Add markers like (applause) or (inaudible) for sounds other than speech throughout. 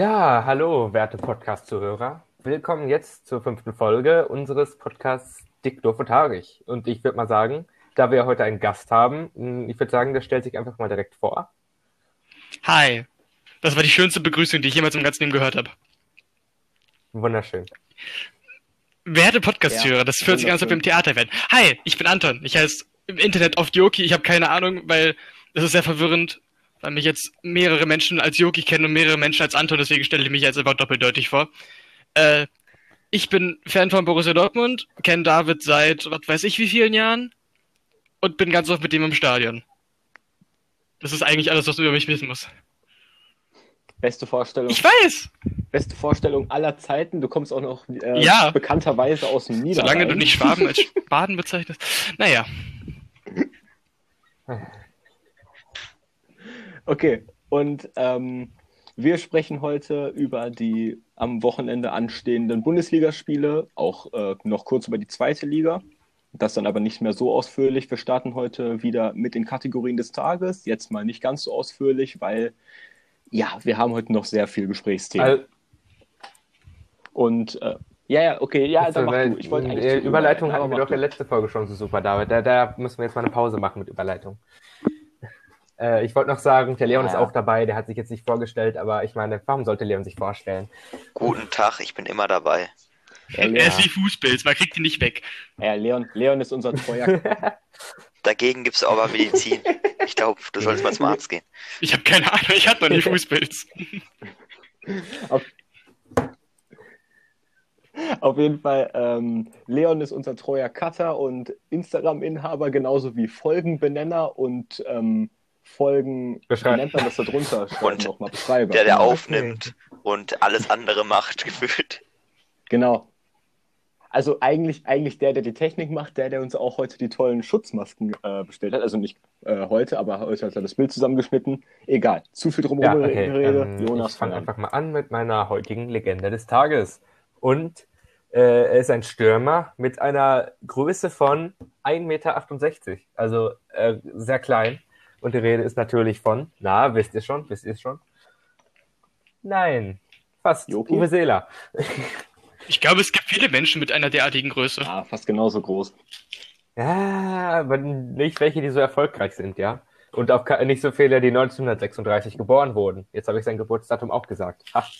Ja, hallo, werte Podcast-Zuhörer. Willkommen jetzt zur fünften Folge unseres Podcasts Dick, Doof und Haarig. Und ich würde mal sagen, da wir heute einen Gast haben, ich würde sagen, der stellt sich einfach mal direkt vor. Hi. Das war die schönste Begrüßung, die ich jemals im ganzen Leben gehört habe. Wunderschön. Werte Podcast-Hörer, ja, das fühlt sich an, als ob wir im Theater werden. Hi, ich bin Anton. Ich heiße im Internet oft Yoki. Ich habe keine Ahnung, weil das ist sehr verwirrend, weil mich jetzt mehrere Menschen als Yoki kennen und mehrere Menschen als Anton, deswegen stelle ich mich jetzt einfach doppeldeutig vor. Äh, ich bin Fan von Borussia Dortmund, kenne David seit, was weiß ich, wie vielen Jahren und bin ganz oft mit ihm im Stadion. Das ist eigentlich alles, was du über mich wissen musst. Beste Vorstellung. Ich weiß! Beste Vorstellung aller Zeiten. Du kommst auch noch äh, ja. bekannterweise aus dem Niederrhein. Solange du nicht Schwaben als Baden bezeichnest. Naja. (laughs) Okay, und ähm, wir sprechen heute über die am Wochenende anstehenden Bundesligaspiele, auch äh, noch kurz über die zweite Liga. Das dann aber nicht mehr so ausführlich. Wir starten heute wieder mit den Kategorien des Tages. Jetzt mal nicht ganz so ausführlich, weil ja, wir haben heute noch sehr viel Gesprächsthemen. Also, und äh, ja, ja, okay, ja, dann mach du. Ich wollte eigentlich Überleitung hatten wir doch in der letzten Folge schon so super, David. Da, da müssen wir jetzt mal eine Pause machen mit Überleitung. Äh, ich wollte noch sagen, der Leon ja. ist auch dabei, der hat sich jetzt nicht vorgestellt, aber ich meine, warum sollte Leon sich vorstellen? Guten Tag, ich bin immer dabei. Ja, er ist wie Fußpilz, man kriegt ihn nicht weg. Ja, Leon, Leon ist unser treuer. (laughs) Dagegen gibt es aber Medizin. Ich glaube, du solltest mal zum Arzt gehen. Ich habe keine Ahnung, ich hatte noch nie Fußpilz. (laughs) Auf, auf jeden Fall, ähm, Leon ist unser treuer Cutter und Instagram-Inhaber, genauso wie Folgenbenenner und ähm, Folgen, wie nennt man das da drunter? (laughs) Und nochmal Beschreiber. Der, der aufnimmt und alles andere macht, (laughs) gefühlt. Genau. Also eigentlich, eigentlich der, der die Technik macht, der, der uns auch heute die tollen Schutzmasken äh, bestellt hat. Also nicht äh, heute, aber heute hat er das Bild zusammengeschnitten. Egal, zu viel drumherum ja, okay. Gerede. Ähm, Jonas, ich fange einfach mal an mit meiner heutigen Legende des Tages. Und äh, er ist ein Stürmer mit einer Größe von 1,68 Meter. Also äh, sehr klein. Und die Rede ist natürlich von, na, wisst ihr schon, wisst ihr schon? Nein, fast. Joki? Uwe Seeler. Ich glaube, es gibt viele Menschen mit einer derartigen Größe. Ja, fast genauso groß. Ja, aber nicht welche, die so erfolgreich sind, ja. Und auch nicht so viele, die 1936 geboren wurden. Jetzt habe ich sein Geburtsdatum auch gesagt. Ach.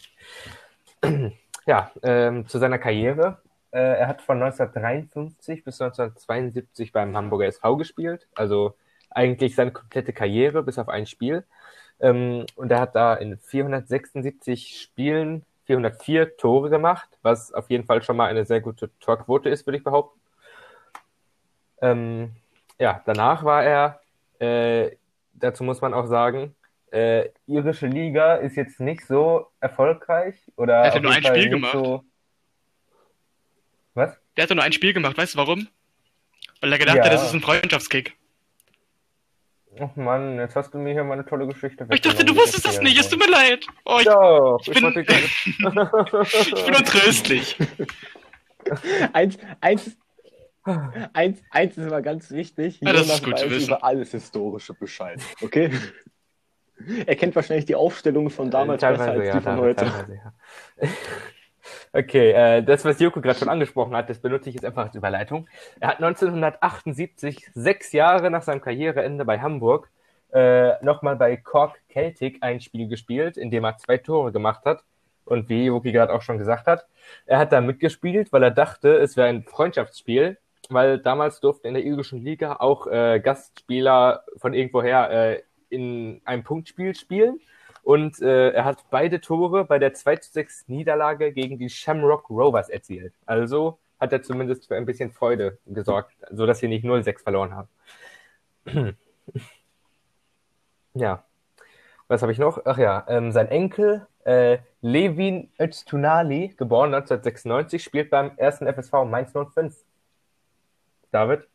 Ja, ähm, zu seiner Karriere. Äh, er hat von 1953 bis 1972 beim Hamburger SV gespielt. Also eigentlich seine komplette Karriere, bis auf ein Spiel. Ähm, und er hat da in 476 Spielen 404 Tore gemacht, was auf jeden Fall schon mal eine sehr gute Torquote ist, würde ich behaupten. Ähm, ja, danach war er, äh, dazu muss man auch sagen, äh, irische Liga ist jetzt nicht so erfolgreich. Oder er hat nur ein Fall Spiel gemacht. So... Was? Der hat nur ein Spiel gemacht, weißt du warum? Weil er gedacht ja. hat, das ist ein Freundschaftskick. Ach Mann, jetzt hast du mir hier meine tolle Geschichte Ich dachte, du wusstest das nicht, es tut mir leid. Oh, ich, Doch, ich, bin, ich bin untröstlich. (laughs) (laughs) eins, eins, eins, eins ist immer ganz wichtig. Ja, das ist gut weiß zu wissen. über alles Historische Bescheid, okay? er kennt wahrscheinlich die Aufstellung von damals äh, besser als ja, die von heute. Okay, äh, das, was Joko gerade schon angesprochen hat, das benutze ich jetzt einfach als Überleitung. Er hat 1978, sechs Jahre nach seinem Karriereende bei Hamburg, äh, nochmal bei Cork Celtic ein Spiel gespielt, in dem er zwei Tore gemacht hat. Und wie Joki gerade auch schon gesagt hat, er hat da mitgespielt, weil er dachte, es wäre ein Freundschaftsspiel, weil damals durften in der irischen Liga auch äh, Gastspieler von irgendwoher äh, in einem Punktspiel spielen. Und äh, er hat beide Tore bei der 2 zu 6 Niederlage gegen die Shamrock Rovers erzielt. Also hat er zumindest für ein bisschen Freude gesorgt, so dass sie nicht 0-6 verloren haben. (clears throat) ja. Was habe ich noch? Ach ja, ähm, sein Enkel äh, Levin Öztunali, geboren 1996, spielt beim ersten FSV Mainz 05. David?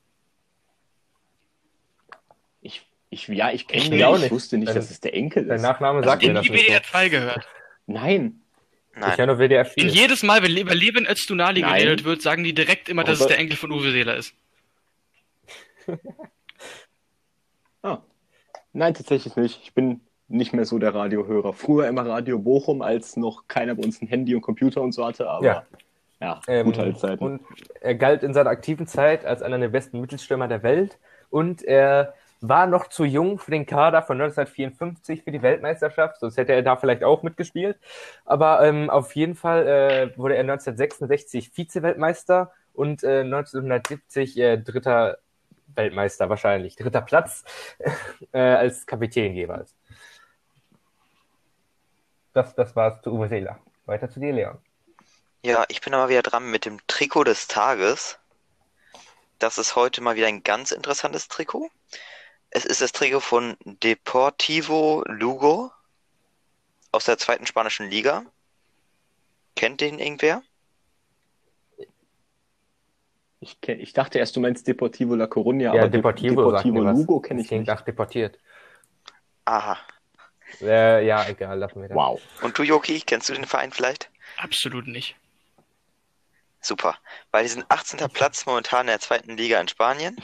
Ich, ja, ich kenne ihn auch nicht. Ich wusste nicht, dass es der Enkel ist. Der Nachname sagt also mir das nicht. WDR 2 gehört. Nein. Nein. Ich nur WDR 4. Und jedes Mal, wenn über Leben Öztunali geredet wird, sagen die direkt immer, dass oh, es der Enkel von Uwe Seeler ist. (laughs) ah. Nein, tatsächlich nicht. Ich bin nicht mehr so der Radiohörer. Früher immer Radio Bochum, als noch keiner bei uns ein Handy und Computer und so hatte, aber Ja. ja, Ähm, gute Altzeiten. Und er galt in seiner aktiven Zeit als einer der besten Mittelstürmer der Welt und er war noch zu jung für den Kader von 1954 für die Weltmeisterschaft, sonst hätte er da vielleicht auch mitgespielt. Aber ähm, auf jeden Fall äh, wurde er 1966 Vize-Weltmeister und äh, 1970 äh, dritter Weltmeister wahrscheinlich, dritter Platz (laughs) äh, als Kapitän jeweils. Das, das war's zu Uwe Seeler. Weiter zu dir, Leon. Ja, ich bin aber wieder dran mit dem Trikot des Tages. Das ist heute mal wieder ein ganz interessantes Trikot. Es ist das Trikot von Deportivo Lugo aus der zweiten spanischen Liga. Kennt den irgendwer? Ich, kenn, ich dachte erst, du meinst Deportivo La Coruña, Ja, aber Deportivo, Deportivo. Lugo kenne ich nicht. nach deportiert. Aha. Äh, ja, egal, lassen wir das. Wow. Und du, Joki, kennst du den Verein vielleicht? Absolut nicht. Super. Weil die sind 18. Platz momentan in der zweiten Liga in Spanien.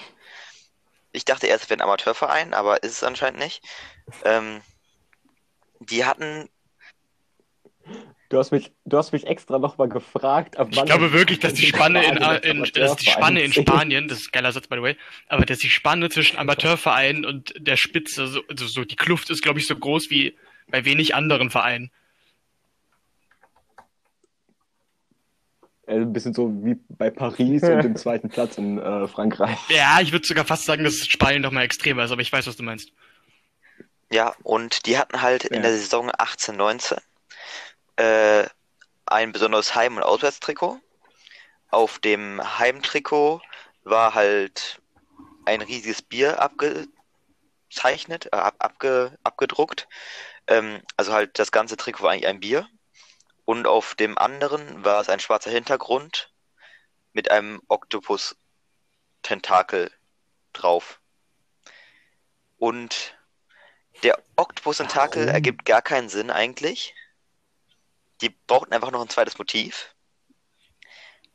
Ich dachte erst, es wäre ein Amateurverein, aber ist es anscheinend nicht. Ähm, die hatten, Du hast mich, du hast mich extra nochmal gefragt, ab Ich glaube wirklich, dass die Spanne in, Spanien in, dass die Spanne in. Spanien, das ist ein geiler Satz by the way, aber dass die Spanne zwischen Amateurverein und der Spitze, so, also so die Kluft ist, glaube ich, so groß wie bei wenig anderen Vereinen. Ein bisschen so wie bei Paris und dem zweiten Platz in äh, Frankreich. Ja, ich würde sogar fast sagen, dass Spanien doch mal extremer ist, aber ich weiß, was du meinst. ja, und die hatten halt in Ja. der Saison 18, 19 äh, ein besonderes Heim- und Auswärtstrikot. Auf dem Heimtrikot war halt ein riesiges Bier abgezeichnet, äh, ab, abge, abgedruckt. Ähm, also halt das ganze Trikot war eigentlich ein Bier. Und auf dem anderen war es ein schwarzer Hintergrund mit einem Oktopus-Tentakel drauf. Und der Oktopus-Tentakel ergibt gar keinen Sinn eigentlich. Die brauchten einfach noch ein zweites Motiv.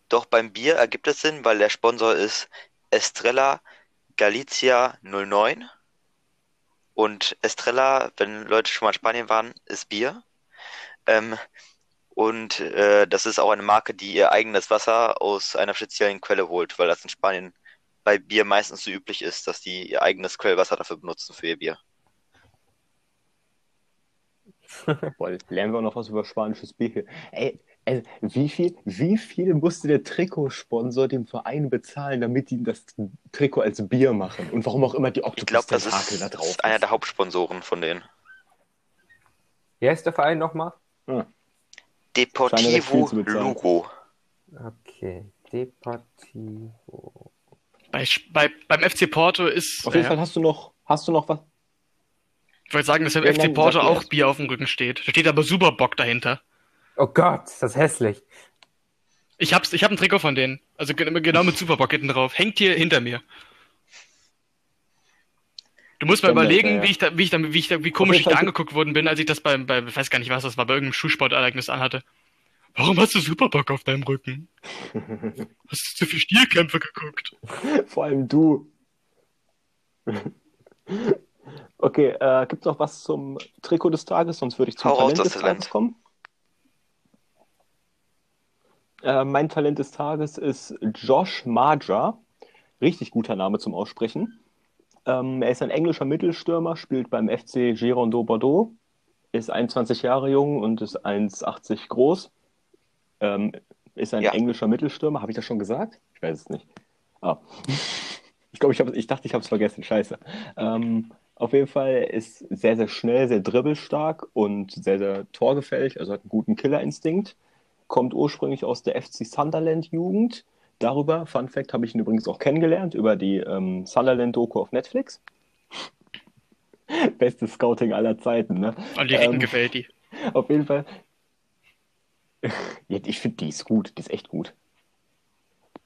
Doch beim Bier ergibt es Sinn, weil der Sponsor ist Estrella Galicia 09. Und Estrella, wenn Leute schon mal in Spanien waren, ist Bier. Ähm, und äh, das ist auch eine Marke, die ihr eigenes Wasser aus einer speziellen Quelle holt, weil das in Spanien bei Bier meistens so üblich ist, dass die ihr eigenes Quellwasser dafür benutzen für ihr Bier. (laughs) Boah, jetzt lernen wir auch noch was über spanisches Bier hier. Ey, also, wie viel, wie viel musste der Trikotsponsor dem Verein bezahlen, damit die das Trikot als Bier machen? Und warum auch immer die Ich glaube, das ist, da ist einer der Hauptsponsoren von denen. Wie heißt der Verein nochmal? Recht Deportivo. Lugo. Okay, Deportivo. Bei, bei, beim FC Porto ist, Auf jeden äh, Fall hast du noch, hast du noch was? ich wollte sagen, dass beim FC Porto auch. Bier auf dem Rücken steht. Da steht aber Superbock dahinter. Oh Gott, ist das hässlich. Ich hab's, ich hab ein Trikot von denen. Also ge- genau mit Superbock hinten drauf. Hängt hier hinter mir. Du musst mal überlegen, ja, ja. wie ich da, wie ich da, wie ich da, wie komisch ich da angeguckt worden bin, als ich das beim, bei, ich weiß gar nicht was das war, bei irgendeinem Schulsportereignis anhatte. Warum hast du Superbock auf deinem Rücken? (laughs) Hast du zu viel Stierkämpfe geguckt? (laughs) Vor allem du. (laughs) Okay, äh, gibt es noch was zum Trikot des Tages? Sonst würde ich zum Hau Talent des Talent. Tages kommen. Äh, mein Talent des Tages ist Josh Maja. Richtig guter Name zum Aussprechen. Ähm, er ist ein englischer Mittelstürmer, spielt beim FC Girondeau Bordeaux, ist 21 Jahre jung und ist 1,80 groß. Ähm, ist ein Ja. englischer Mittelstürmer. Habe ich das schon gesagt? Ich weiß es nicht. Ah. (laughs) Ich glaube, ich, hab, ich dachte, ich habe es vergessen. Scheiße. Ähm, auf jeden Fall ist sehr, sehr schnell, sehr dribbelstark und sehr, sehr torgefällig, also hat einen guten Killerinstinkt. Kommt ursprünglich aus der FC Sunderland Jugend. Darüber, Fun Fact, habe ich ihn übrigens auch kennengelernt, über die ähm, Sunderland-Doku auf Netflix. (laughs) Bestes Scouting aller Zeiten, ne? Und die Ähm, gefällt die. Auf jeden Fall. (laughs) Ich finde, die ist gut. Die ist echt gut.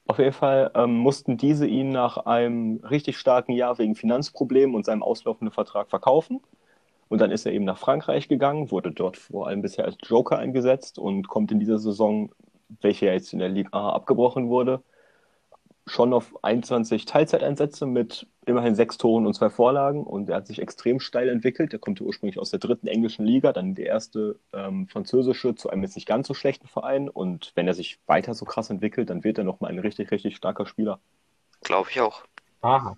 Auf jeden Fall ähm, mussten diese ihn nach einem richtig starken Jahr wegen Finanzproblemen und seinem auslaufenden Vertrag verkaufen. Und dann ist er eben nach Frankreich gegangen, wurde dort vor allem bisher als Joker eingesetzt und kommt in dieser Saison, welche ja jetzt in der Liga A abgebrochen wurde, schon auf 21 Teilzeiteinsätze mit immerhin sechs Toren und zwei Vorlagen und er hat sich extrem steil entwickelt. Er kommt ursprünglich aus der dritten englischen Liga, dann die erste ähm, französische zu einem jetzt nicht ganz so schlechten Verein und wenn er sich weiter so krass entwickelt, dann wird er nochmal ein richtig, richtig starker Spieler. Glaube ich auch. Aha.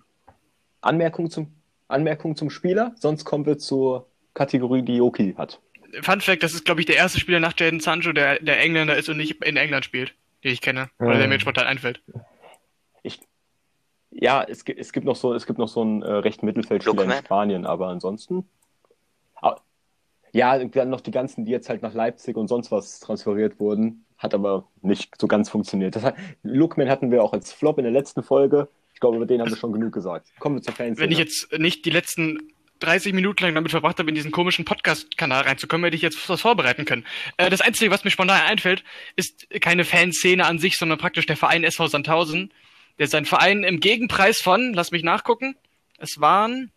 Anmerkung zum, Anmerkung zum Spieler, sonst kommen wir zur Kategorie, die Joki hat. Fun Fact, das ist, glaube ich, der erste Spieler nach Jaden Sancho, der, der Engländer ist und nicht in England spielt, den ich kenne. Oder der mir spontan einfällt. Ich, ja, es gibt, es gibt noch so, es gibt noch so einen äh, rechten Mittelfeldspieler in Spanien, aber ansonsten. Ah, ja, dann noch die ganzen, die jetzt halt nach Leipzig und sonst was transferiert wurden, hat aber nicht so ganz funktioniert. Das hat, Lookman hatten wir auch als Flop in der letzten Folge. Ich glaube, über den haben wir schon genug gesagt. Kommen wir zur Fanszene. Wenn ich jetzt nicht die letzten 30 Minuten lang damit verbracht habe, in diesen komischen Podcast-Kanal reinzukommen, hätte ich jetzt was vorbereiten können. Äh, das Einzige, was mir spontan einfällt, ist keine Fanszene an sich, sondern praktisch der Verein SV Sandhausen, der sein Verein im Gegenpreis von, lass mich nachgucken, es waren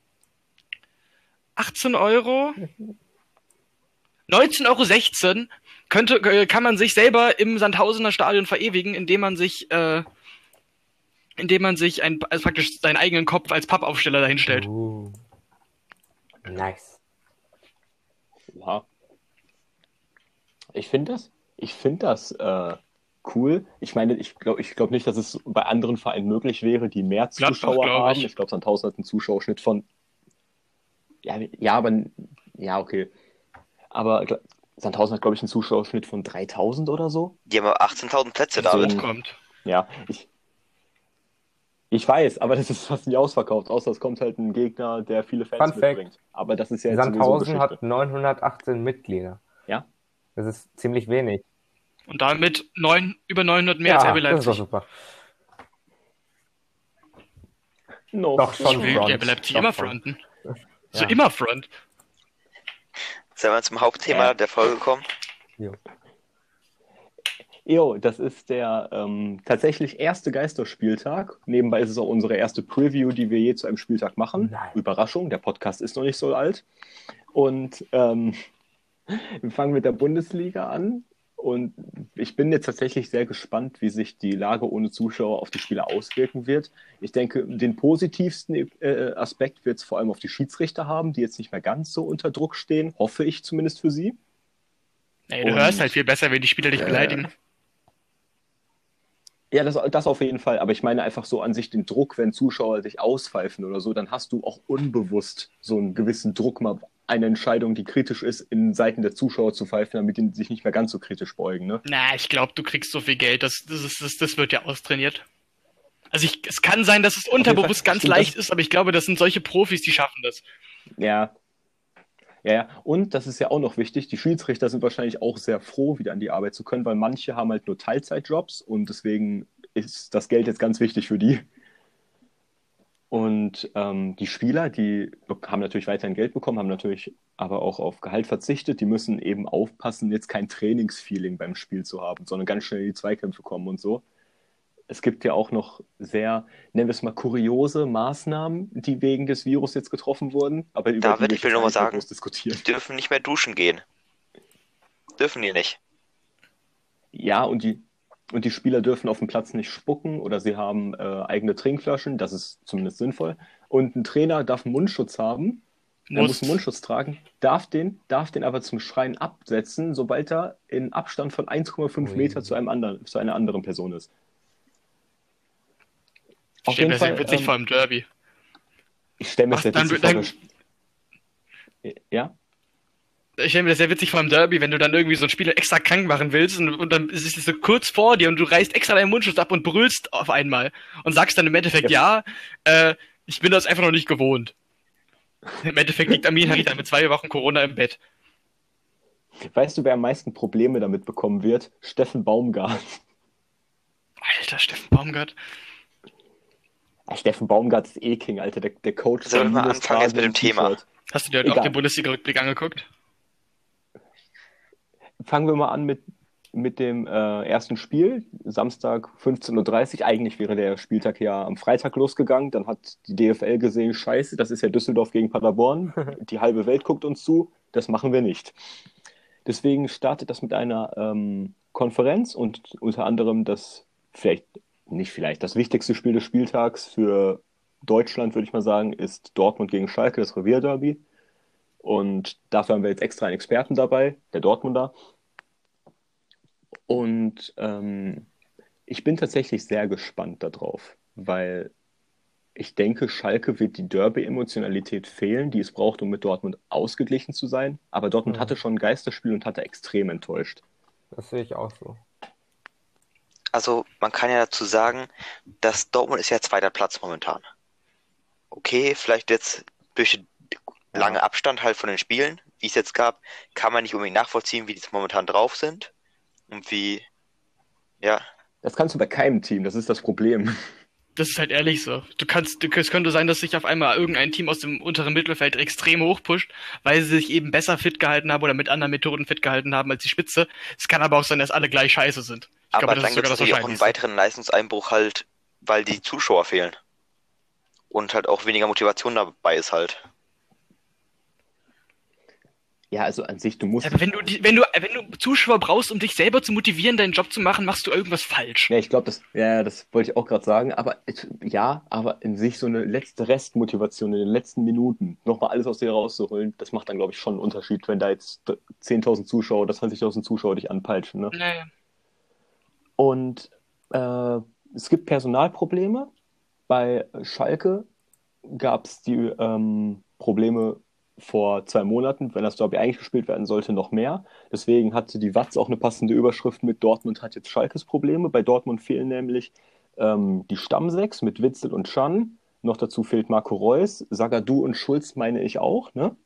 18 Euro, 19,16 Euro könnte, äh, kann man sich selber im Sandhausener Stadion verewigen, indem man sich, äh, indem man sich ein, also praktisch seinen eigenen Kopf als Pappaufsteller dahinstellt. Uh. Nice. Ja. Ich finde das, ich finde das äh, cool. Ich meine, ich glaube ich glaub nicht, dass es bei anderen Vereinen möglich wäre, die mehr Gladbach, Zuschauer glaub haben. ich. Ich glaube, Sandhausen hat einen Zuschauerschnitt von. Ja, ja, aber. Ja, okay. Aber Sandhausen hat, glaube ich, einen Zuschauerschnitt von 3000 oder so. Die haben aber 18.000 Plätze, So. David. Kommt. Ja, ich. Ich weiß, aber das ist fast nie ausverkauft, außer es kommt halt ein Gegner, der viele Fans Fun Fact. mitbringt. Aber das ist ja jetzt Sandhausen hat 918 Mitglieder. Ja? Das ist ziemlich wenig. Und damit neun, über 900 mehr ja, als RB das ist doch Leipzig. super. No, Doch, schon Will Front. RB Leipzig Doch, immer Front. fronten. So Ja. immer front. Sollen wir zum Hauptthema Ja. der Folge kommen? Jo, das ist der ähm, tatsächlich erste Geisterspieltag. Nebenbei ist es auch unsere erste Preview, die wir je zu einem Spieltag machen. Nein. Überraschung, der Podcast ist noch nicht so alt. Und ähm, (laughs) wir fangen mit der Bundesliga an. Und ich bin jetzt tatsächlich sehr gespannt, wie sich die Lage ohne Zuschauer auf die Spieler auswirken wird. Ich denke, den positivsten äh, Aspekt wird es vor allem auf die Schiedsrichter haben, die jetzt nicht mehr ganz so unter Druck stehen, hoffe ich zumindest für sie. Ey, du Und- hörst halt viel besser, wenn die Spieler dich Äh, beleidigen. Ja, das, das auf jeden Fall. Aber ich meine einfach so an sich den Druck, wenn Zuschauer dich auspfeifen oder so, dann hast du auch unbewusst so einen gewissen Druck, mal eine Entscheidung, die kritisch ist, in Seiten der Zuschauer zu pfeifen, damit die sich nicht mehr ganz so kritisch beugen. Ne? Na, ich glaube, du kriegst so viel Geld, das, das, ist, das, das wird ja austrainiert. Also ich, es kann sein, dass es unterbewusst ganz leicht ist, aber ich glaube, das sind solche Profis, die schaffen das. Ja. Ja, ja. Und das ist ja auch noch wichtig, die Schiedsrichter sind wahrscheinlich auch sehr froh, wieder an die Arbeit zu können, weil manche haben halt nur Teilzeitjobs und deswegen ist das Geld jetzt ganz wichtig für die. Und ähm, die Spieler, die be- haben natürlich weiterhin Geld bekommen, haben natürlich aber auch auf Gehalt verzichtet. Die müssen eben aufpassen, jetzt kein Trainingsfeeling beim Spiel zu haben, sondern ganz schnell in die Zweikämpfe kommen und so. Es gibt ja auch noch sehr, nennen wir es mal, kuriose Maßnahmen, die wegen des Virus jetzt getroffen wurden. Aber über David, die ich will nur mal sagen. diskutieren. Die dürfen nicht mehr duschen gehen. Dürfen die nicht. Ja, und die, und die Spieler dürfen auf dem Platz nicht spucken oder sie haben äh, eigene Trinkflaschen, das ist zumindest sinnvoll. Und ein Trainer darf einen Mundschutz haben, er muss Muss. einen Mundschutz tragen, darf den, darf den aber zum Schreien absetzen, sobald er in Abstand von 1,5 Ui. Meter zu, einem anderen, zu einer anderen Person ist. Ich stelle mir das sehr witzig ähm, vor im Derby. Ich stelle mir das Ach, sehr dann- witzig vor. dann- Ja? Ich stelle mir das sehr witzig vor im Derby, wenn du dann irgendwie so einen Spieler extra krank machen willst und, und dann ist es so kurz vor dir und du reißt extra deinen Mundschutz ab und brüllst auf einmal und sagst dann im Endeffekt, ja, äh, ich bin das einfach noch nicht gewohnt. Im Endeffekt liegt Amin Harita mit zwei Wochen Corona im Bett. Weißt du, wer am meisten Probleme damit bekommen wird? Steffen Baumgart. Alter, Steffen Baumgart. Ja, Steffen Baumgart ist eh King, Alter, der, der Coach. Sollen wir anfangen jetzt mit dem Thema? Hast du dir heute auch den Bundesliga-Rückblick angeguckt? Fangen wir mal an mit, mit dem äh, ersten Spiel. Samstag 15.30 Uhr. Eigentlich wäre der Spieltag ja am Freitag losgegangen. Dann hat die DFL gesehen, scheiße, das ist ja Düsseldorf gegen Paderborn. (laughs) Die halbe Welt guckt uns zu. Das machen wir nicht. Deswegen startet das mit einer ähm, Konferenz und unter anderem das vielleicht nicht vielleicht, das wichtigste Spiel des Spieltags für Deutschland, würde ich mal sagen, ist Dortmund gegen Schalke, das Revierderby. Und dafür haben wir jetzt extra einen Experten dabei, der Dortmunder. Und ähm, ich bin tatsächlich sehr gespannt darauf, weil ich denke, Schalke wird die Derby-Emotionalität fehlen, die es braucht, um mit Dortmund ausgeglichen zu sein. Aber Dortmund mhm. hatte schon ein Geisterspiel und hatte extrem enttäuscht. Das sehe ich auch so. Also man kann ja dazu sagen, dass Dortmund ist ja zweiter Platz momentan. Okay, vielleicht jetzt durch lange Abstand halt von den Spielen, wie es jetzt gab, kann man nicht unbedingt nachvollziehen, wie die jetzt momentan drauf sind und wie, ja. Das kannst du bei keinem Team, das ist das Problem. Das ist halt ehrlich so. Du kannst, du, es könnte sein, dass sich auf einmal irgendein Team aus dem unteren Mittelfeld extrem hochpusht, weil sie sich eben besser fit gehalten haben oder mit anderen Methoden fit gehalten haben als die Spitze. Es kann aber auch sein, dass alle gleich scheiße sind. Ich aber glaube, dann gibt es auch einen weiteren Leistungseinbruch halt, weil die Zuschauer fehlen. Und halt auch weniger Motivation dabei ist halt. Ja, also an sich, du musst. Aber wenn du, wenn du, wenn du Zuschauer brauchst, um dich selber zu motivieren, deinen Job zu machen, machst du irgendwas falsch. Ja, ich glaube, das, ja, das wollte ich auch gerade sagen. Aber ja, aber in sich so eine letzte Restmotivation in den letzten Minuten, nochmal alles aus dir rauszuholen, das macht dann, glaube ich, schon einen Unterschied, wenn da jetzt 10.000 Zuschauer oder 20.000 Zuschauer dich anpeitschen. Ne? Naja. Und äh, es gibt Personalprobleme. Bei Schalke gab es die ähm, Probleme vor zwei Monaten, wenn das Derby eigentlich gespielt werden sollte, noch mehr. Deswegen hatte die Watz auch eine passende Überschrift mit Dortmund hat jetzt Schalkes Probleme. Bei Dortmund fehlen nämlich ähm, die Stammsechs mit Witzel und Schan. Noch dazu fehlt Marco Reus, Sagadu und Schulz meine ich auch, ne?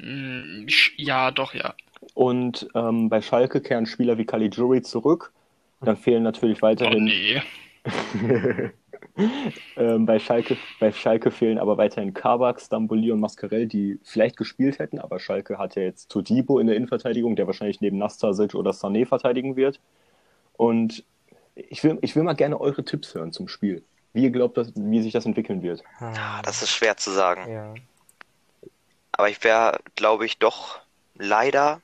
Mm, ja, doch, ja. Und ähm, bei Schalke kehren Spieler wie Caligiuri zurück. Dann fehlen natürlich weiterhin. Oh nee. (laughs) ähm, bei, Schalke, bei Schalke fehlen aber weiterhin Kabak, Stamboli und Mascarell, die vielleicht gespielt hätten, aber Schalke hat ja jetzt Todibo in der Innenverteidigung, der wahrscheinlich neben Nastasic oder Sané verteidigen wird. Und ich will, ich will mal gerne eure Tipps hören zum Spiel. Wie ihr glaubt, dass, wie sich das entwickeln wird. Ja, das ist schwer zu sagen. Ja. Aber ich wäre, glaube ich, doch leider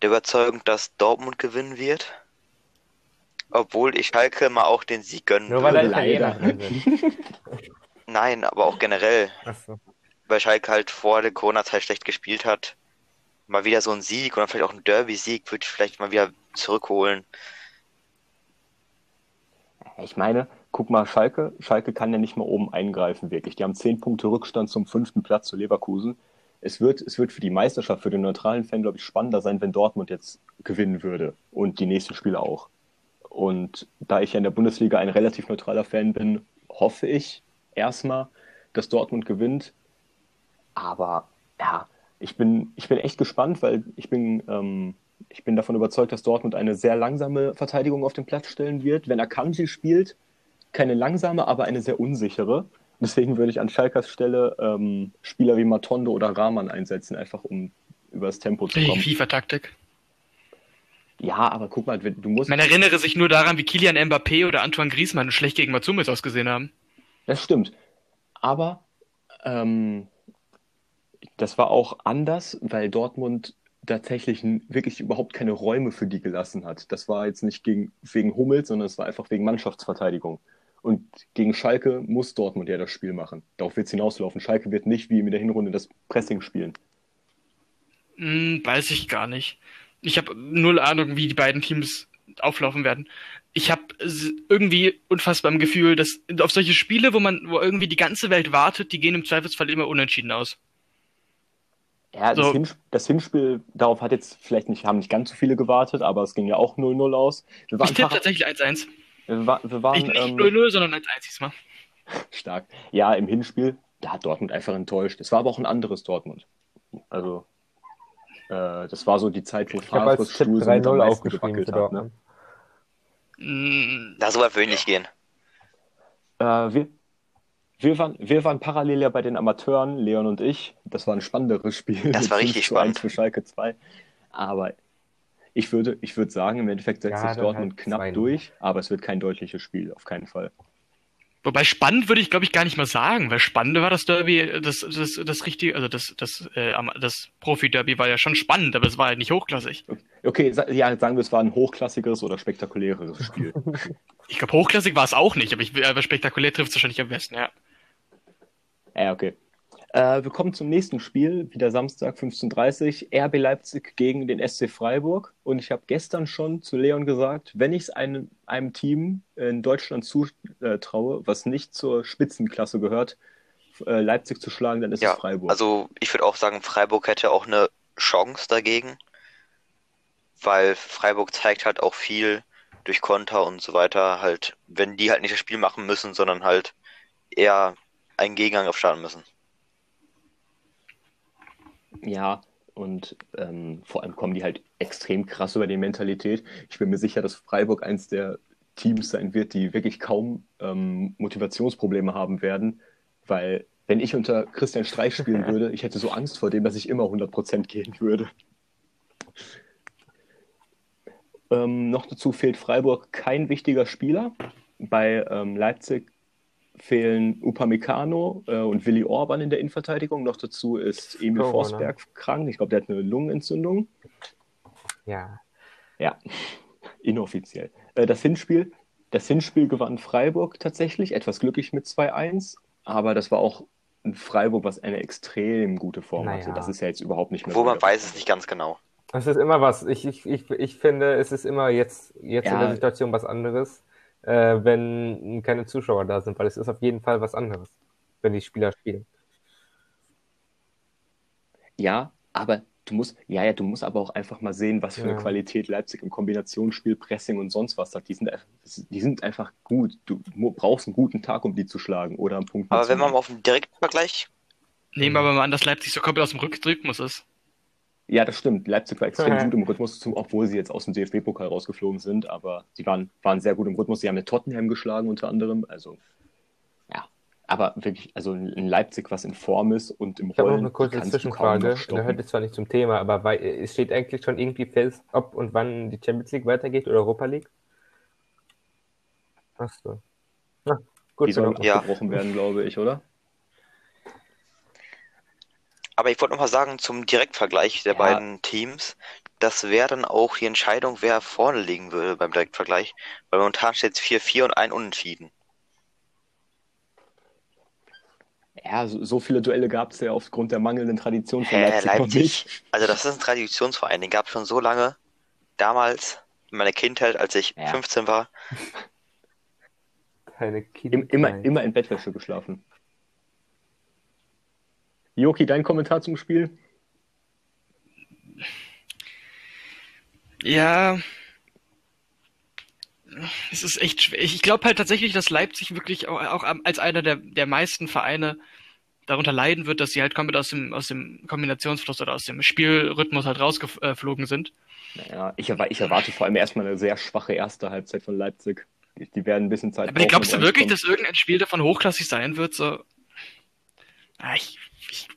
der Überzeugung, dass Dortmund gewinnen wird. Obwohl ich Schalke mal auch den Sieg gönnen Nur weil er Italiener drin sind. (laughs) Nein, aber auch generell. Ach so. Weil Schalke halt vor der Corona-Zeit schlecht gespielt hat. Mal wieder so ein Sieg oder vielleicht auch ein Derby-Sieg würde ich vielleicht mal wieder zurückholen. Ich meine, guck mal, Schalke, Schalke kann ja nicht mal oben eingreifen, wirklich. Die haben zehn Punkte Rückstand zum fünften Platz zu Leverkusen. Es wird, es wird für die Meisterschaft, für den neutralen Fan, glaube ich, spannender sein, wenn Dortmund jetzt gewinnen würde. Und die nächsten Spiele auch. Und da ich ja in der Bundesliga ein relativ neutraler Fan bin, hoffe ich erstmal, dass Dortmund gewinnt. Aber ja, ich bin, ich bin echt gespannt, weil ich bin, ähm, ich bin davon überzeugt, dass Dortmund eine sehr langsame Verteidigung auf den Platz stellen wird. Wenn Akanji spielt, keine langsame, aber eine sehr unsichere. Deswegen würde ich an Schalkers Stelle ähm, Spieler wie Matondo oder Rahman einsetzen, einfach um über das Tempo zu kommen. FIFA-Taktik. Ja, aber guck mal, du musst. Man erinnere sich nur daran, wie Kilian Mbappé oder Antoine Griezmann schlecht gegen Matsumis ausgesehen haben. Das stimmt. Aber ähm, das war auch anders, weil Dortmund tatsächlich wirklich überhaupt keine Räume für die gelassen hat. Das war jetzt nicht gegen, wegen Hummels, sondern es war einfach wegen Mannschaftsverteidigung. Und gegen Schalke muss Dortmund ja das Spiel machen. Darauf wird es hinauslaufen. Schalke wird nicht wie in der Hinrunde das Pressing spielen. Hm, weiß ich gar nicht. Ich habe null Ahnung, wie die beiden Teams auflaufen werden. Ich habe irgendwie unfassbar im Gefühl, dass auf solche Spiele, wo man, wo irgendwie die ganze Welt wartet, die gehen im Zweifelsfall immer unentschieden aus. Ja, das, so. Hinspiel, das, Hinspiel, darauf hat jetzt vielleicht nicht, haben nicht ganz so viele gewartet, aber es ging ja auch 0-0 aus. Ich tippe tatsächlich 1-1. Wir, war, wir waren, nicht 0-0, ähm, sondern 1-1 diesmal. (laughs) Stark. Ja, im Hinspiel, da hat Dortmund einfach enttäuscht. Es war aber auch ein anderes Dortmund. Also, äh, das war so die Zeit, wo Favres Stuhl so mit am meisten gewackelt hat. Ne? Da so weit würde ich nicht gehen. Äh, wir, wir, waren, wir waren parallel ja bei den Amateuren, Leon und ich. Das war ein spannenderes Spiel. Das war (laughs) richtig spannend. für Schalke 2. Aber ich würde, ich würde sagen, im Endeffekt setzt ja, sich Dortmund halt knapp durch, aber es wird kein deutliches Spiel, auf keinen Fall. Wobei spannend würde ich, glaube ich, gar nicht mal sagen, weil spannend war das Derby, das, das, das richtige, also das, das, äh, das Profi-Derby war ja schon spannend, aber es war halt nicht hochklassig. Okay, ja, sagen wir, es war ein hochklassigeres oder spektakuläres Spiel. (laughs) ich glaube, hochklassig war es auch nicht, aber, ich, aber spektakulär trifft es wahrscheinlich am besten, ja. Ja, okay. Äh, wir kommen zum nächsten Spiel, wieder Samstag 15.30 Uhr, RB Leipzig gegen den SC Freiburg. Und ich habe gestern schon zu Leon gesagt, wenn ich es einem, einem Team in Deutschland zutraue, was nicht zur Spitzenklasse gehört, äh, Leipzig zu schlagen, dann ist ja, es Freiburg. Also ich würde auch sagen, Freiburg hätte auch eine Chance dagegen, weil Freiburg zeigt halt auch viel durch Konter und so weiter, halt, wenn die halt nicht das Spiel machen müssen, sondern halt eher einen Gegengang aufstarten müssen. Ja, und ähm, vor allem kommen die halt extrem krass über die Mentalität. Ich bin mir sicher, dass Freiburg eins der Teams sein wird, die wirklich kaum ähm, Motivationsprobleme haben werden, weil wenn ich unter Christian Streich spielen (laughs) würde, ich hätte so Angst vor dem, dass ich immer 100% gehen würde. Ähm, noch dazu fehlt Freiburg kein wichtiger Spieler. Bei ähm, Leipzig fehlen Upamecano äh, und Willi Orban in der Innenverteidigung. Noch dazu ist Emil Corona. Forsberg krank. Ich glaube, der hat eine Lungenentzündung. Ja. Ja, (laughs) inoffiziell. Äh, das Hinspiel, das Hinspiel gewann Freiburg tatsächlich, etwas glücklich mit 2-1, aber das war auch ein Freiburg, was eine extrem gute Form naja. hatte. Das ist ja jetzt überhaupt nicht mehr Wo so man weiß es nicht ganz genau. Es ist immer was. Ich, ich, ich, ich finde, es ist immer jetzt, jetzt ja. in der Situation was anderes äh, wenn keine Zuschauer da sind, weil es ist auf jeden Fall was anderes, wenn die Spieler spielen. Ja, aber du musst, ja, ja, du musst aber auch einfach mal sehen, was für ja. eine Qualität Leipzig im Kombinationsspiel, Pressing und sonst was hat. Die sind, die sind einfach gut. Du brauchst einen guten Tag, um die zu schlagen oder einen Punkt. Aber wenn man mal auf den Direktvergleich. Nehmen wir aber mal an, dass Leipzig so komplett aus dem Rückrhythmus ist. Ja, das stimmt. Leipzig war extrem (laughs) gut im Rhythmus, obwohl sie jetzt aus dem DFB-Pokal rausgeflogen sind, aber sie waren, waren sehr gut im Rhythmus. Sie haben mit Tottenham geschlagen unter anderem. Also, ja. Aber wirklich, also in Leipzig, was in Form ist und im Ich habe noch eine kurze Zwischenfrage. Da hört jetzt zwar nicht zum Thema, aber weil, es steht eigentlich schon irgendwie fest, ob und wann die Champions League weitergeht oder Europa League? Achso. Ah, gut, die soll noch ja. gebrochen werden, glaube ich, oder? Aber ich wollte noch mal sagen, zum Direktvergleich der ja. beiden Teams, das wäre dann auch die Entscheidung, wer vorne liegen würde beim Direktvergleich. Weil momentan steht es 4-4 und ein Unentschieden. Ja, so, so viele Duelle gab es ja aufgrund der mangelnden Tradition von Hä, Leipzig, Leipzig. Also das ist ein Traditionsverein, den gab es schon so lange. Damals, in meiner Kindheit, als ich ja. 15 war. Keine Kindheit. Immer, immer in Bettwäsche geschlafen. Joki, dein Kommentar zum Spiel? Ja, es ist echt schwer. Ich glaube halt tatsächlich, dass Leipzig wirklich auch, auch, als einer der, der meisten Vereine darunter leiden wird, dass sie halt komplett aus dem, aus dem Kombinationsfluss oder aus dem Spielrhythmus halt rausgeflogen sind. Naja, ich, ich erwarte vor allem erstmal eine sehr schwache erste Halbzeit von Leipzig. Die werden ein bisschen Zeit Aber glaubst du wirklich, dass irgendein Spiel davon hochklassig sein wird? So, ah, ich ich,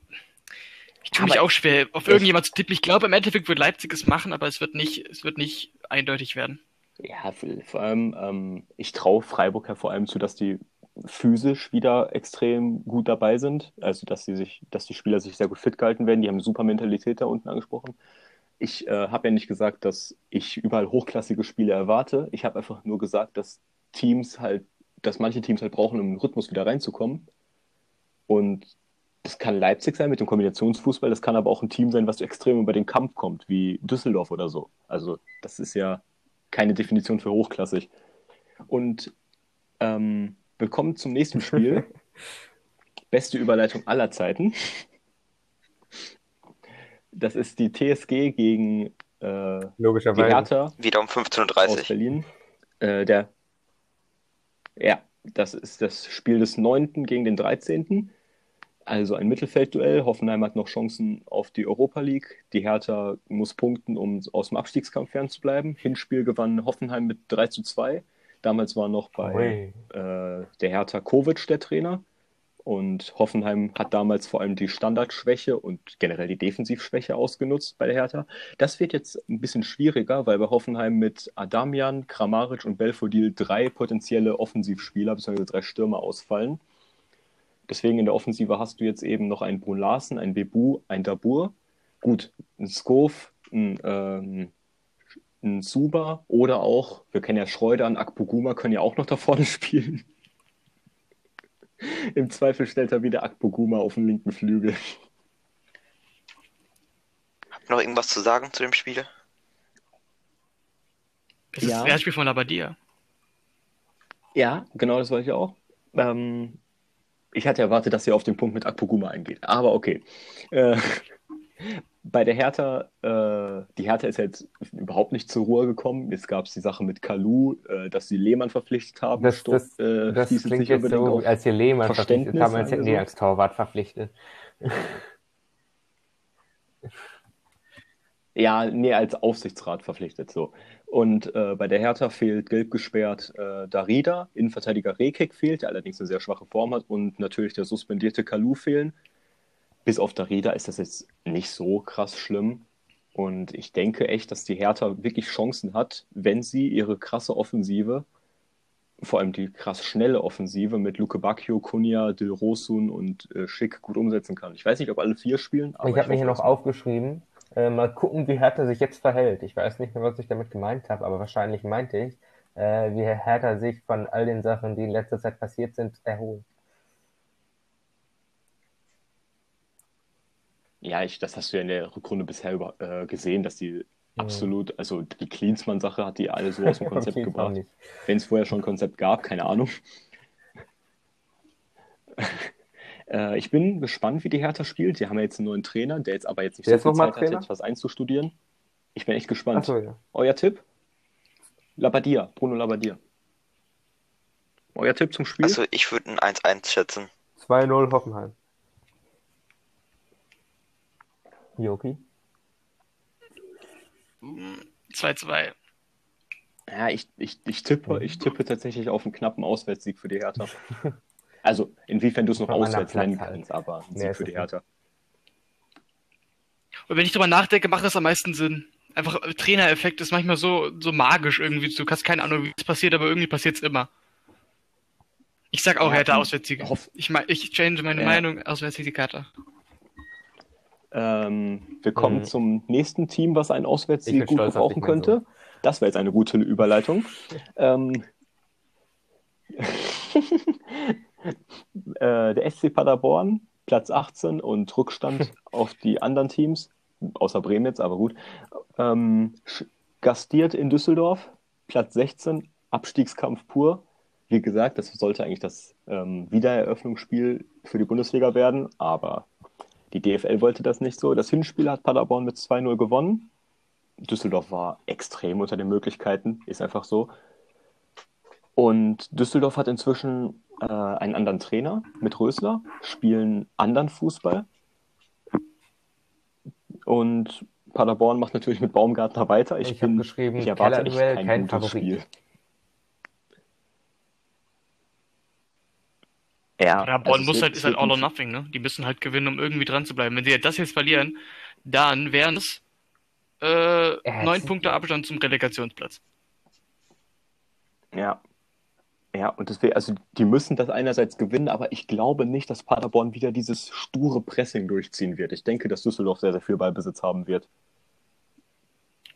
ich tue mich auch schwer, auf irgendjemand zu tippen. Ich glaube, im Endeffekt wird Leipzig es machen, aber es wird nicht, es wird nicht eindeutig werden. Ja, vor allem, ähm, ich traue Freiburg ja vor allem zu, dass die physisch wieder extrem gut dabei sind. Also, dass sie sich, dass die Spieler sich sehr gut fit gehalten werden. Die haben eine super Mentalität da unten angesprochen. Ich äh, habe ja nicht gesagt, dass ich überall hochklassige Spiele erwarte. Ich habe einfach nur gesagt, dass Teams halt, dass manche Teams halt brauchen, um in den Rhythmus wieder reinzukommen. Und das kann Leipzig sein mit dem Kombinationsfußball, das kann aber auch ein Team sein, was extrem über den Kampf kommt, wie Düsseldorf oder so. Also das ist ja keine Definition für hochklassig. Und ähm, willkommen zum nächsten Spiel. (laughs) Beste Überleitung aller Zeiten. Das ist die TSG gegen äh, Logischerweise. die Hertha. Wieder um 15.30 Uhr. Aus Berlin. Äh, der, ja, das ist das Spiel des 9. gegen den 13. Also ein Mittelfeldduell. Hoffenheim hat noch Chancen auf die Europa League. Die Hertha muss punkten, um aus dem Abstiegskampf fernzubleiben. Hinspiel gewann Hoffenheim mit 3 zu 2. Damals war noch bei äh, der Hertha Kovic der Trainer. Und Hoffenheim hat damals vor allem die Standardschwäche und generell die Defensivschwäche ausgenutzt bei der Hertha. Das wird jetzt ein bisschen schwieriger, weil bei Hoffenheim mit Adamian, Kramaric und Belfodil drei potenzielle Offensivspieler bzw. drei Stürmer ausfallen. Deswegen in der Offensive hast du jetzt eben noch einen Brun Larsen, einen Bebu, einen Dabur. Gut, ein Skov, ein, ähm, ein Suba oder auch, wir kennen ja Schreuder und Akpoguma, können ja auch noch da vorne (laughs) spielen. Im Zweifel stellt er wieder Akpoguma auf den linken Flügel. Habt ihr noch irgendwas zu sagen zu dem Spiel? Ist Ja. das erste Spiel von Labadia. Ja, genau das wollte ich auch. Ähm, ich hatte erwartet, dass ihr auf den Punkt mit Akpoguma eingeht, aber okay. Äh, (laughs) bei der Hertha, äh, die Hertha ist jetzt überhaupt nicht zur Ruhe gekommen. Jetzt gab es die Sache mit Kalu, äh, dass sie Lehmann verpflichtet haben. Das, das, äh, das klingt jetzt so, als ihr Lehmann verpflichtet haben, als hätten sagen die als Torwart verpflichtet. Ja, nee, als Aufsichtsrat verpflichtet so. Und äh, bei der Hertha fehlt gelb gesperrt äh, Darida, Innenverteidiger Rekik fehlt, der allerdings eine sehr schwache Form hat und natürlich der suspendierte Kalu fehlen. Bis auf Darida ist das jetzt nicht so krass schlimm. Und ich denke echt, dass die Hertha wirklich Chancen hat, wenn sie ihre krasse Offensive, vor allem die krass schnelle Offensive mit Luke Bacchio, Kunja, Dil Rosun und äh, Schick gut umsetzen kann. Ich weiß nicht, ob alle vier spielen, aber ich habe mir hier noch aufgeschrieben, äh, mal gucken, wie Hertha sich jetzt verhält. Ich weiß nicht mehr, was ich damit gemeint habe, aber wahrscheinlich meinte ich, äh, wie Hertha sich von all den Sachen, die in letzter Zeit passiert sind, erholt. Ja, ich, das hast du ja in der Rückrunde bisher über, äh, gesehen, dass die absolut, also die Klinsmann-Sache hat die alle so aus dem (laughs) Konzept gebracht. Wenn es vorher schon ein Konzept gab, keine Ahnung. (laughs) äh, ich bin gespannt, wie die Hertha spielt. Die haben ja jetzt einen neuen Trainer, der jetzt aber jetzt nicht Wer so viel Zeit hat, Trainer? jetzt was einzustudieren. Ich bin echt gespannt. Achso, ja. Euer Tipp? Labadia, Bruno Labadia. Euer Tipp zum Spiel? Also ich würde ein 1-1 schätzen. 2-0 Hoffenheim. Joki? 2-2. Ja, ich, ich, ich, tippe, ich tippe tatsächlich auf einen knappen Auswärtssieg für die Hertha. (laughs) Also, inwiefern du es noch auswärts nennen halt. kannst, aber ein Mehr Sieg ist für die. Hertha. Und wenn ich drüber nachdenke, macht das am meisten Sinn. Einfach äh, Trainereffekt ist manchmal so, so magisch irgendwie. Du hast keine Ahnung, wie es passiert, aber irgendwie passiert es immer. Ich sag auch, Ja, Hertha hoff- Ich, ich change meine Ja. Meinung, Auswärtssiege Hertha. Ähm, wir kommen Mhm. zum nächsten Team, was einen Auswärtssieg gut stolz gebrauchen könnte. Das wäre jetzt eine gute Überleitung. Ähm, (laughs) äh, der SC Paderborn, Platz 18 und Rückstand (laughs) auf die anderen Teams, außer Bremen jetzt, aber gut. Ähm, gastiert in Düsseldorf, Platz 16, Abstiegskampf pur. Wie gesagt, das sollte eigentlich das ähm, Wiedereröffnungsspiel für die Bundesliga werden, aber die DFL wollte das nicht so. Das Hinspiel hat Paderborn mit 2-0 gewonnen. Düsseldorf war extrem unter den Möglichkeiten, ist einfach so. Und Düsseldorf hat inzwischen äh, einen anderen Trainer mit Rösler, spielen anderen Fußball. Und Paderborn macht natürlich mit Baumgartner weiter. Ich, Ich habe bin, geschrieben, ich erwarte echt kein, kein gutes Favorit. Spiel. Ja, Paderborn also muss halt, ist halt all or nothing, ne? Die müssen halt gewinnen, um irgendwie dran zu bleiben. Wenn sie das jetzt verlieren, dann wären es äh, neun Punkte Abstand zum Relegationsplatz. Ja. Ja, und deswegen, also die müssen das einerseits gewinnen, aber ich glaube nicht, dass Paderborn wieder dieses sture Pressing durchziehen wird. Ich denke, dass Düsseldorf sehr, sehr viel Ballbesitz haben wird.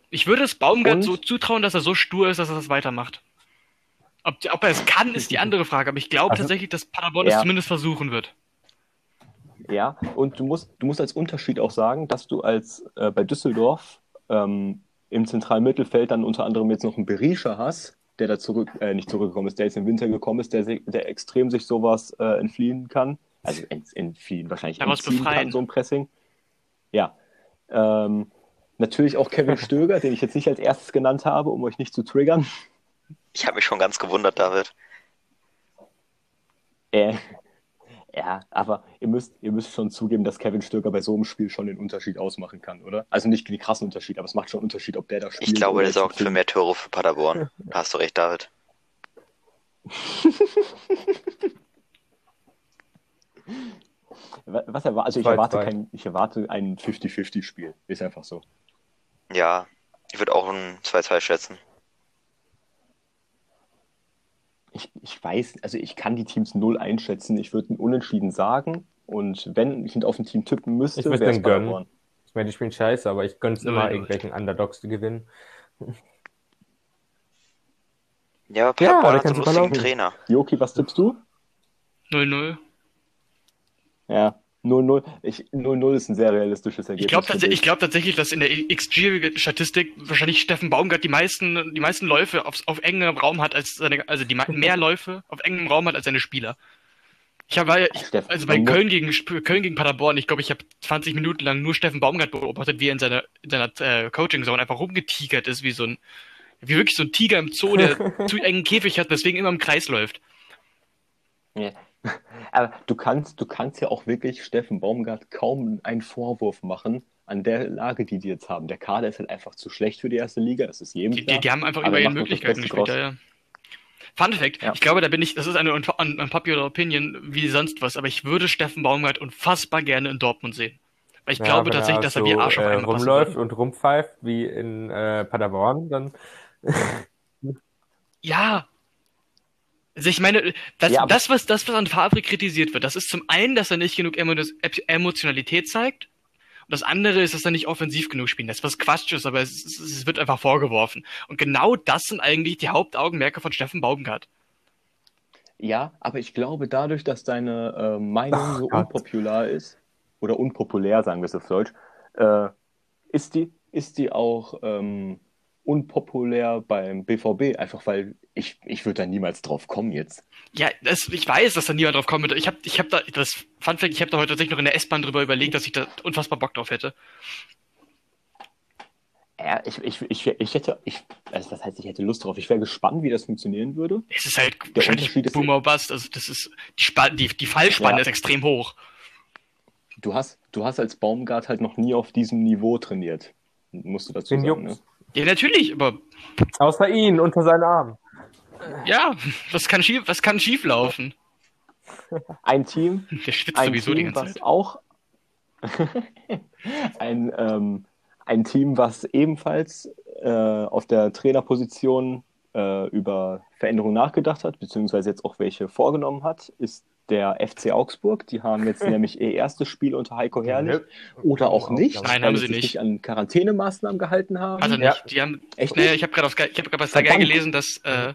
Ich würde es Baumgart Und? so zutrauen, dass er so stur ist, dass er das weitermacht. Ob, ob er es kann, ist die andere Frage, aber ich glaube Also- tatsächlich, dass Paderborn Ja. es zumindest versuchen wird. Ja, und du musst, du musst als Unterschied auch sagen, dass du als äh, bei Düsseldorf ähm, im zentralen Mittelfeld dann unter anderem jetzt noch einen Berisha hast, der da zurück, äh, nicht zurückgekommen ist, der jetzt im Winter gekommen ist, der, der extrem sich sowas äh, entfliehen kann. Also ent, entfliehen, wahrscheinlich Daraus entziehen befreien. kann, so ein Pressing. Ja. Ähm, natürlich auch Kevin Stöger, den ich jetzt nicht als erstes genannt habe, um euch nicht zu triggern. Ich habe mich schon ganz gewundert, David. Äh, ja, aber ihr müsst, ihr müsst schon zugeben, dass Kevin Stöger bei so einem Spiel schon den Unterschied ausmachen kann, oder? Also nicht den krassen Unterschied, aber es macht schon einen Unterschied, ob der da spielt. Ich glaube, der sorgt für mehr Tore für Paderborn. (laughs) Da hast du recht, David. (laughs) Wa- Was erwar also ich 2-2. erwarte kein, ich erwarte ein 50-50-Spiel. Ist einfach so. Ja, ich würde auch ein 2-2 schätzen. ich, ich weiß, also ich kann die Teams null einschätzen. Ich würde einen Unentschieden sagen. Und wenn ich auf ein Team tippen müsste, ich würde es gönnen. Ich meine, ich bin scheiße, aber ich gönne es immer irgendwelchen Underdogs zu gewinnen. (laughs) Ja, aber Paderborn ja, hat einen lustigen Trainer. Joki, was tippst du? 0-0. Ja, 0-0. Ich- 0-0 ist ein sehr realistisches Ergebnis. Ich glaube tats ich glaub tatsächlich, dass in der XG-Statistik wahrscheinlich Steffen Baumgart die meisten, die meisten Läufe auf, auf engem Raum hat als seine, also die me- (laughs) mehr Läufe auf engem Raum hat als seine Spieler. Ich habe also bei Köln gegen Köln gegen Paderborn, ich glaube, ich habe 20 Minuten lang nur Steffen Baumgart beobachtet, wie er in seiner, in seiner äh, Coaching-Zone einfach rumgetigert ist, wie so ein, wie wirklich so ein Tiger im Zoo, der (laughs) zu engen Käfig hat, deswegen immer im Kreis läuft. Ja. Aber du kannst, du kannst ja auch wirklich Steffen Baumgart kaum einen Vorwurf machen an der Lage, die die jetzt haben. Der Kader ist halt einfach zu schlecht für die erste Liga, das ist jedem Die, klar. die, die haben einfach über er das Möglichkeiten gespielt, ja, ja. Fun Fact, Ja. ich glaube, da bin ich, das ist eine un- un- unpopular Opinion wie sonst was, aber ich würde Steffen Baumgart unfassbar gerne in Dortmund sehen. Weil ich Ja, glaube tatsächlich, dass er wie so, Arsch auf äh, rumläuft und rumpfeift wie in äh, Paderborn, dann Ja. Also ich meine, das, Ja, das, was, das, was an Favre kritisiert wird, das ist zum einen, dass er nicht genug Emo Emotionalität zeigt. Und das andere ist, dass er nicht offensiv genug spielt. Das was Quatsch ist, aber es, es, es wird einfach vorgeworfen. Und genau das sind eigentlich die Hauptaugenmerke von Steffen Baumgart. Ja, aber ich glaube, dadurch, dass deine äh, Meinung Ach so Gott. unpopular ist, oder unpopulär, sagen wir es auf Deutsch, äh, ist, die, ist die auch ähm, unpopulär beim BVB, einfach weil ich, ich würde da niemals drauf kommen jetzt. Ja, das, ich weiß, dass da niemand drauf kommen wird. Ich habe ich hab da, das Fun Fact, ich habe da heute tatsächlich noch in der S-Bahn drüber überlegt, dass ich da unfassbar Bock drauf hätte. Ja, ich, ich, ich, ich hätte, ich, also das heißt, ich hätte Lust drauf. Ich wäre gespannt, wie das funktionieren würde. Es ist halt wahrscheinlich Unterschied ist- Boomer Bust, also das ist, die, Spa die, die Fallspanne Ja. ist extrem hoch. Du hast, du hast als Baumgart halt noch nie auf diesem Niveau trainiert. Musst du dazu Den sagen, ne? Ja, natürlich, aber außer ihn unter seinen Armen. ja, was kann schief, was kann schief laufen? Ein Team, Der schwitzt ein sowieso die Team, ganze was Zeit. auch (laughs) ein, ähm, ein Team, was ebenfalls äh, auf der Trainerposition äh, über Veränderungen nachgedacht hat, beziehungsweise jetzt auch welche vorgenommen hat, ist der FC Augsburg. Die haben jetzt (laughs) nämlich ihr erstes Spiel unter Heiko Herrlich. Oder auch nicht, Nein, weil haben sie sie sich nicht. an Quarantänemaßnahmen gehalten haben. Also nicht. Ja. Die haben, Echt naja, nicht? ich habe gerade gerade bei Sky gelesen, dass äh,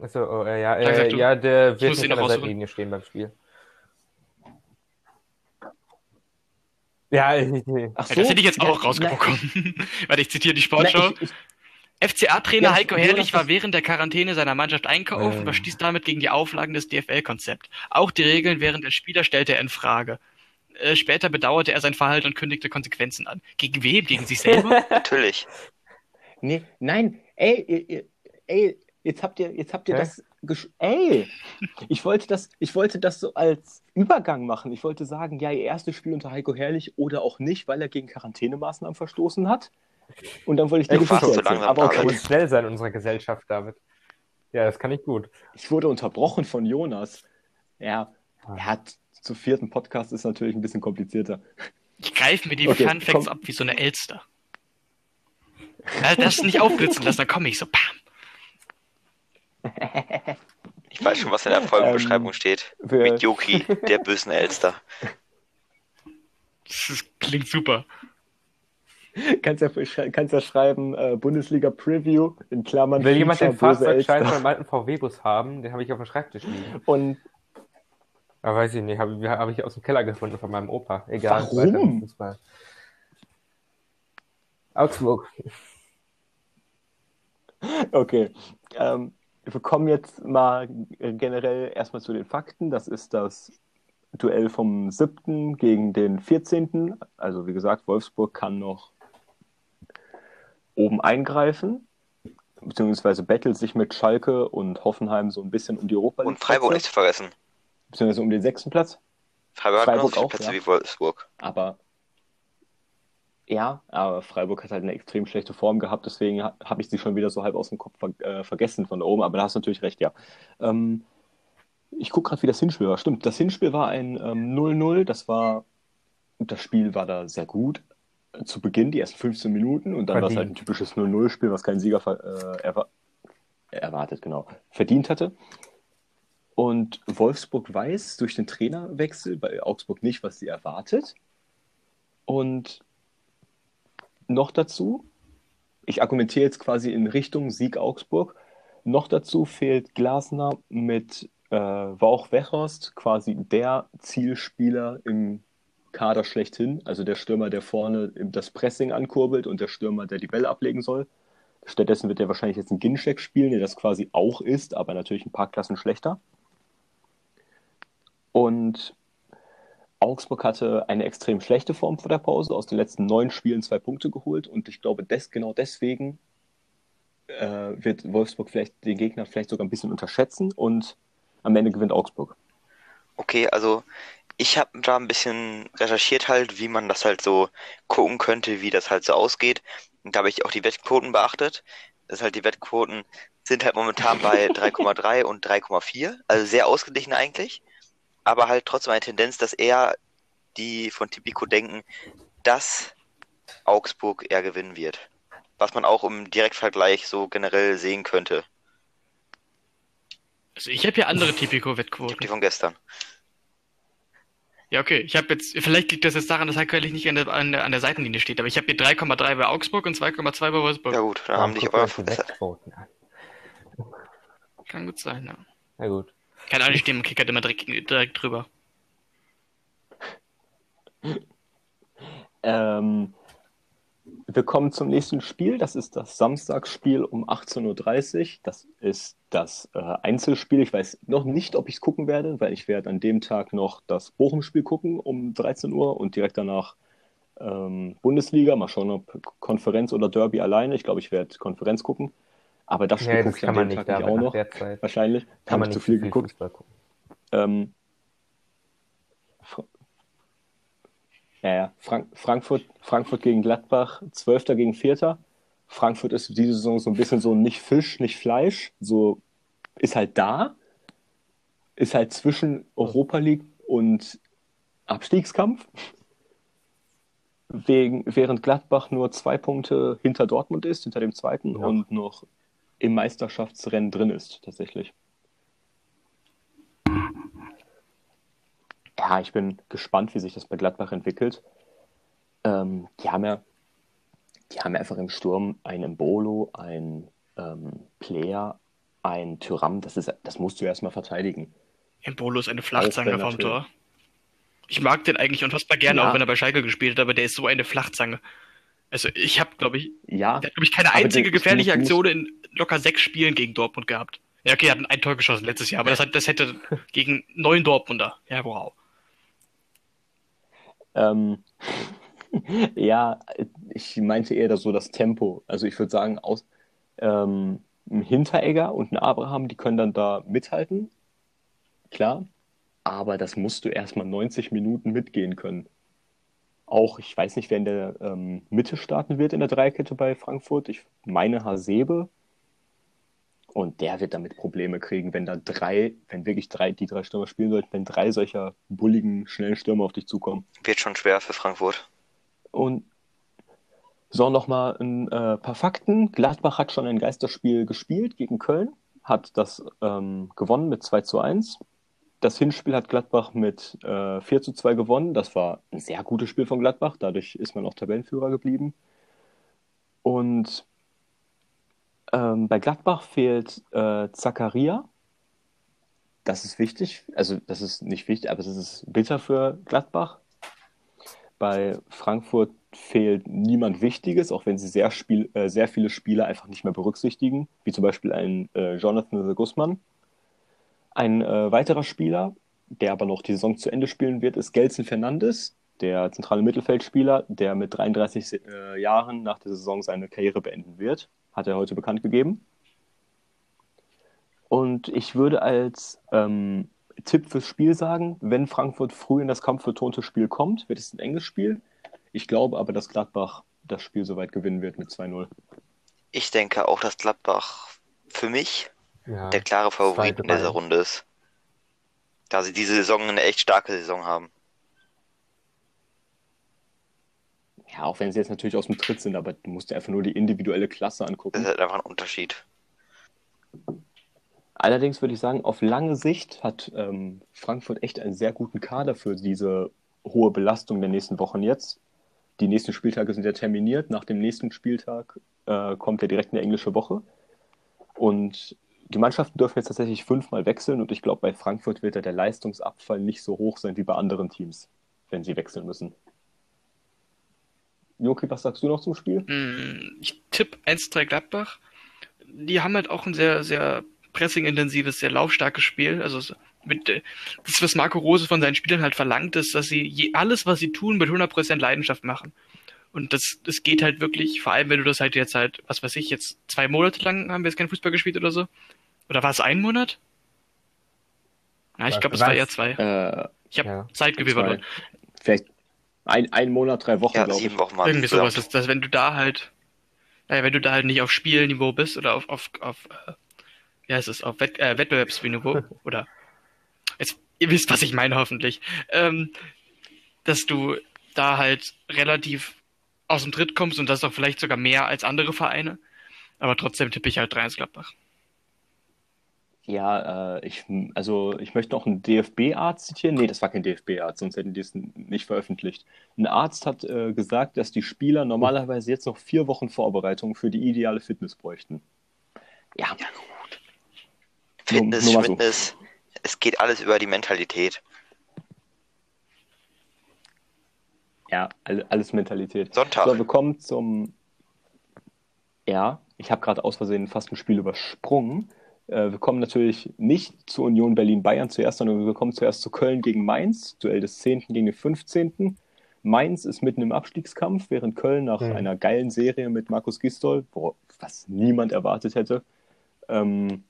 Achso, oh, äh, ja, äh, du. ja, der wird nicht an der. Seitenlinie stehen beim Spiel. Ja, ich, ich, Ach ja, das hätte ich jetzt auch rausbekommen. (laughs) Weil ich zitiere die Sportschau. Na, ich, ich, FCA-Trainer Ja, Heiko Herrlich war während der Quarantäne seiner Mannschaft einkaufen und verstieß damit gegen die Auflagen des DFL-Konzepts. Auch die Regeln während der Spieler stellte er in Frage. Äh, später bedauerte er sein Verhalten und kündigte Konsequenzen an. Gegen wem? Gegen sich selber? (laughs) Natürlich. Nee, nein, ey, ey, jetzt habt ihr, jetzt habt ihr Hä? das, gesch ey, ich wollte das, ich wollte das so als Übergang machen. Ich wollte sagen, ja, ihr erstes Spiel unter Heiko Herrlich oder auch nicht, weil er gegen Quarantänemaßnahmen verstoßen hat. Und dann wollte ich die Ich Geschichte erzählen. langsam, Aber okay, musst schnell sein in unserer Gesellschaft, David. Ja, das kann ich gut. ich wurde unterbrochen von Jonas. Ja, er hat zu vierten Podcast ist natürlich ein bisschen komplizierter. Ich greife mir die Okay, Fun Facts komm. ab wie so eine Elster. Ja, das nicht aufblitzen lassen, dann komme ich so, bam. Ich weiß schon, was in der Folgenbeschreibung Ähm, steht. wir- Mit Yoki, der bösen Elster. Das ist, klingt super. (laughs) Kannst ja, kannst ja schreiben, äh, Bundesliga Preview in Klammern. Will jemand den Fahrzeugschein von meinem alten VW-Bus haben? Den habe ich auf dem Schreibtisch liegen. Und Aber weiß ich nicht, habe hab ich aus dem Keller gefunden von meinem Opa. Egal. Warum? weiter. Augsburg. Okay. Ähm, wir kommen jetzt mal generell erstmal zu den Fakten. Das ist das Duell vom 7. gegen den 14. Also wie gesagt, Wolfsburg kann noch oben eingreifen, beziehungsweise bettelt sich mit Schalke und Hoffenheim so ein bisschen um die Europa League. Und Freiburg nicht zu vergessen. Beziehungsweise um den sechsten Platz. Freiburg, Freiburg hat auch, Plätze ja. wie Wolfsburg. Aber ja, aber Freiburg hat halt eine extrem schlechte Form gehabt, deswegen ha habe ich sie schon wieder so halb aus dem Kopf ver äh, vergessen von da oben, aber da hast du natürlich recht, ja. Ähm, ich gucke gerade, wie das Hinspiel war. Stimmt, das Hinspiel war ein ähm, 0-0, das war, das Spiel war da sehr gut zu Beginn, die ersten 15 Minuten und dann war es halt ein typisches 0-0-Spiel, was kein Sieger äh, erwa erwartet, genau, verdient hatte. Und Wolfsburg weiß durch den Trainerwechsel, bei Augsburg nicht, was sie erwartet. Und noch dazu, ich argumentiere jetzt quasi in Richtung Sieg Augsburg, noch dazu fehlt Glasner mit äh, Wauch Wechhorst, quasi der Zielspieler im Kader schlechthin, also der Stürmer, der vorne das Pressing ankurbelt und der Stürmer, der die Bälle ablegen soll. Stattdessen wird er wahrscheinlich jetzt einen Ginczek spielen, der das quasi auch ist, aber natürlich ein paar Klassen schlechter. Und Augsburg hatte eine extrem schlechte Form vor der Pause, aus den letzten neun Spielen zwei Punkte geholt und ich glaube, des, genau deswegen äh, wird Wolfsburg vielleicht den Gegner vielleicht sogar ein bisschen unterschätzen und am Ende gewinnt Augsburg. Okay, also ich habe da ein bisschen recherchiert halt, wie man das halt so gucken könnte, wie das halt so ausgeht. Und da habe ich auch die Wettquoten beachtet. Das ist halt die Wettquoten sind halt momentan bei (laughs) 3,3 und 3,4, also sehr ausgeglichen eigentlich, aber halt trotzdem eine Tendenz, dass eher die von Tipico denken, dass Augsburg eher gewinnen wird. Was man auch im Direktvergleich so generell sehen könnte. Also ich habe hier andere Tipico-Wettquoten. Die von gestern. Ja, okay. Ich habe jetzt, vielleicht liegt das jetzt daran, dass quasi nicht an der, an der, an der Seitenlinie steht, aber ich habe hier 3,3 bei Augsburg und 2,2 bei Wolfsburg. Ja gut, dann haben dich aber verbessert. Kann gut sein, ja. Na gut. Keine Ahnung, ich stehe im Kicker immer direkt, direkt drüber. Ähm, wir kommen zum nächsten Spiel. Das ist das Samstagsspiel um 18.30 Uhr. Das ist das äh, Einzelspiel. Ich weiß noch nicht, ob ich es gucken werde, weil ich werde an dem Tag noch das Bochum-Spiel gucken um 13 Uhr und direkt danach ähm, Bundesliga. Mal schauen, ob Konferenz oder Derby alleine. Ich glaube, ich werde Konferenz gucken. Aber das Spiel Ja, gucke ich kann an man dem nicht, Tag nicht auch noch. Wahrscheinlich. kann Habe man ich zu nicht viel geguckt. Ähm, ja, ja. Frank Frankfurt, Frankfurt gegen Gladbach, Zwölfter gegen Vierter. Frankfurt ist diese Saison so ein bisschen so nicht Fisch, nicht Fleisch. So ist halt da. Ist halt zwischen Europa League und Abstiegskampf. Wegen, während Gladbach nur zwei Punkte hinter Dortmund ist, hinter dem zweiten Ja. und noch im Meisterschaftsrennen drin ist, tatsächlich. Ja, ich bin gespannt, wie sich das bei Gladbach entwickelt. Ähm, die haben ja, die haben einfach im Sturm einen Mbolo, einen ähm, Player, einen Tyram. Das, ist, das musst du erstmal verteidigen. Embolo ist eine Flachzange vom Tor. Ich mag den eigentlich unfassbar gerne, Ja. auch wenn er bei Schalke gespielt hat, aber der ist so eine Flachzange. Also ich habe, glaube ich, Ja, der hat, glaube ich, keine einzige gefährliche Aktion in locker sechs Spielen gegen Dortmund gehabt. Ja, okay, er hat ein Tor geschossen letztes Jahr, aber das, hat, das hätte gegen neun Dortmunder. Ja, wow. Ähm, (laughs) ja, ich meinte eher so das Tempo. Also ich würde sagen, aus ähm, ein Hinteregger und ein Abraham, die können dann da mithalten. Klar. Aber das musst du erstmal 90 Minuten mitgehen können. Auch, ich weiß nicht, wer in der ähm, Mitte starten wird in der Dreikette bei Frankfurt. Ich meine Hasebe. Und der wird damit Probleme kriegen, wenn da drei, wenn wirklich drei, die drei Stürmer spielen sollten, wenn drei solcher bulligen, schnellen Stürmer auf dich zukommen. Wird schon schwer für Frankfurt. Und so, nochmal ein äh, paar Fakten. Gladbach hat schon ein Geisterspiel gespielt gegen Köln, hat das ähm, gewonnen mit 2 zu 1. Das Hinspiel hat Gladbach mit äh, 4 zu 2 gewonnen. Das war ein sehr gutes Spiel von Gladbach. Dadurch ist man auch Tabellenführer geblieben. Und ähm, bei Gladbach fehlt äh, Zakaria. Das ist wichtig. Also, das ist nicht wichtig, aber es ist bitter für Gladbach. Bei Frankfurt fehlt niemand Wichtiges, auch wenn sie sehr, Spiel, äh, sehr viele Spieler einfach nicht mehr berücksichtigen, wie zum Beispiel ein äh, Jonathan Guzman. Ein äh, weiterer Spieler, der aber noch die Saison zu Ende spielen wird, ist Gelson Fernandes, der zentrale Mittelfeldspieler, der mit 33 äh, Jahren nach der Saison seine Karriere beenden wird, hat er heute bekannt gegeben. Und ich würde als ähm, Tipp fürs Spiel sagen, wenn Frankfurt früh in das kampfbetonte Spiel kommt, wird es ein enges Spiel. Ich glaube aber, dass Gladbach das Spiel soweit gewinnen wird mit 2-0. Ich denke auch, dass Gladbach für mich Ja. der klare Favorit in dieser. Runde ist. Da sie diese Saison eine echt starke Saison haben. Ja, auch wenn sie jetzt natürlich aus dem Tritt sind, aber du musst dir einfach nur die individuelle Klasse Das angucken. ist halt einfach ein Unterschied. Allerdings würde ich sagen, auf lange Sicht hat ähm, Frankfurt echt einen sehr guten Kader für diese hohe Belastung der nächsten Wochen jetzt. Die nächsten Spieltage sind ja terminiert. Nach dem nächsten Spieltag äh, kommt ja direkt eine englische Woche. Und die Mannschaften dürfen jetzt tatsächlich fünfmal wechseln und ich glaube, bei Frankfurt wird ja der Leistungsabfall nicht so hoch sein wie bei anderen Teams, wenn sie wechseln müssen. Joki, was sagst du noch zum Spiel? Hm, Ich tippe 1-3 Gladbach. Die haben halt auch ein sehr, sehr pressing-intensives, sehr laufstarkes Spiel. Also so mit, äh, das, was Marco Rose von seinen Spielern halt verlangt, ist, dass sie je, alles, was sie tun, mit 100% Leidenschaft machen. Und das, das geht halt wirklich, vor allem wenn du das halt jetzt halt, was weiß ich, jetzt zwei Monate lang haben wir jetzt kein Fußball gespielt oder so. Oder war es ein Monat? Ja, ich glaube, es war eher zwei. Äh, Ich habe Ja. Zeitgefühl verloren. Vielleicht ein, ein Monat, drei Wochen, Ja, glaube ich. sieben Wochen waren Irgendwie sowas, dass, dass wenn du da halt, naja, wenn du da halt nicht auf Spielniveau bist oder auf, auf, auf äh, wie heißt es, auf Wett, äh, Wettbewerbsniveau (laughs) oder jetzt, ihr wisst, was ich meine, hoffentlich, ähm, dass du da halt relativ aus dem Tritt kommst und das auch vielleicht sogar mehr als andere Vereine. Aber trotzdem tippe ich halt 3 ins Gladbach. Ja, äh, ich, also ich möchte noch einen DFB-Arzt zitieren. Nee, das war kein DFB-Arzt, sonst hätten die es nicht veröffentlicht. Ein Arzt hat äh, gesagt, dass die Spieler normalerweise jetzt noch vier Wochen Vorbereitung für die ideale Fitness bräuchten. Ja, Fitness, nur so. Fitness, es geht alles über die Mentalität. ja, all- alles Mentalität. Sonntag. So, wir kommen zum. Ja, ich habe gerade aus Versehen fast ein Spiel übersprungen. Äh, wir kommen natürlich nicht zu Union Berlin-Bayern zuerst, sondern wir kommen zuerst zu Köln gegen Mainz, Duell des 10. gegen den 15. Mainz ist mitten im Abstiegskampf, während Köln nach Mhm. einer geilen Serie mit Markus Gistol, wo, was niemand erwartet hätte, ähm,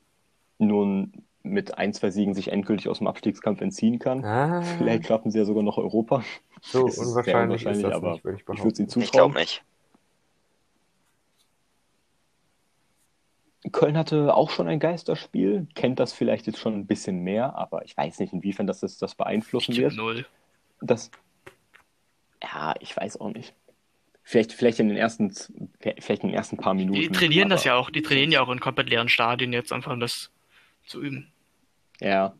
nun mit ein, zwei Siegen sich endgültig aus dem Abstiegskampf entziehen kann. Ah, Vielleicht schaffen sie ja sogar noch Europa. so (laughs) es ist unwahrscheinlich ist das aber nicht, würde ich Ich würde es ihnen Ich glaube zutrauen. nicht. Köln hatte auch schon ein Geisterspiel, kennt das vielleicht jetzt schon ein bisschen mehr, aber ich weiß nicht, inwiefern das das, das beeinflussen wird. 0. Das, ja, ich weiß auch nicht. Vielleicht, vielleicht, in den ersten, vielleicht in den ersten paar Minuten. Die trainieren das ja auch, die trainieren ja auch in komplett leeren Stadien jetzt einfach, um das zu üben. Ja.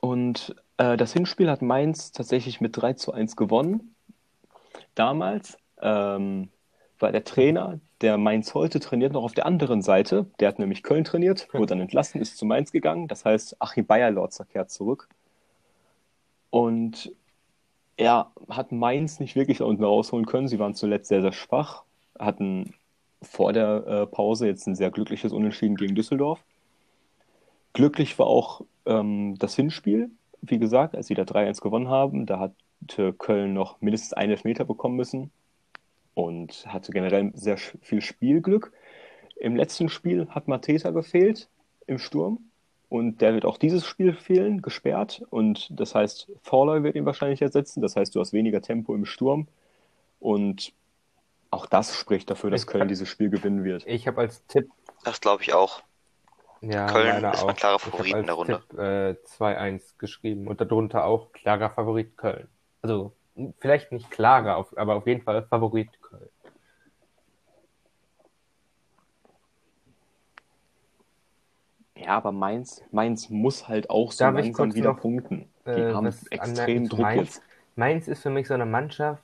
Und äh, das Hinspiel hat Mainz tatsächlich mit 3 zu 1 gewonnen. Damals ähm, war der Trainer, der Mainz heute trainiert, noch auf der anderen Seite. Der hat nämlich Köln trainiert, wurde dann entlassen, ist zu Mainz gegangen. Das heißt, Achim Bayerlorzer kehrt zurück. Und er hat Mainz nicht wirklich da unten rausholen können. Sie waren zuletzt sehr, sehr schwach, hatten vor der äh, Pause jetzt ein sehr glückliches Unentschieden gegen Düsseldorf. Glücklich war auch ähm, das Hinspiel, wie gesagt, als sie da 3-1 gewonnen haben. Da hatte Köln noch mindestens einen Elfmeter bekommen müssen und hatte generell sehr viel Spielglück. Im letzten Spiel hat Mateta gefehlt im Sturm und der wird auch dieses Spiel fehlen, gesperrt. Und das heißt, Thorloy wird ihn wahrscheinlich ersetzen. Das heißt, du hast weniger Tempo im Sturm und auch das spricht dafür, dass Ich- Köln dieses Spiel gewinnen wird. Ich habe als Tipp, Das glaube ich auch. ja, Köln ist mein auch. klarer Ich hab Favorit in der Runde. Tipp äh, 2-1 geschrieben und darunter auch klarer Favorit Köln. Also vielleicht nicht klarer, aber auf jeden Fall Favorit Köln. Ja, aber Mainz, Mainz muss halt auch so Darf langsam wieder noch, punkten. Die Äh, haben extrem Druck Mainz. jetzt. Mainz ist für mich so eine Mannschaft,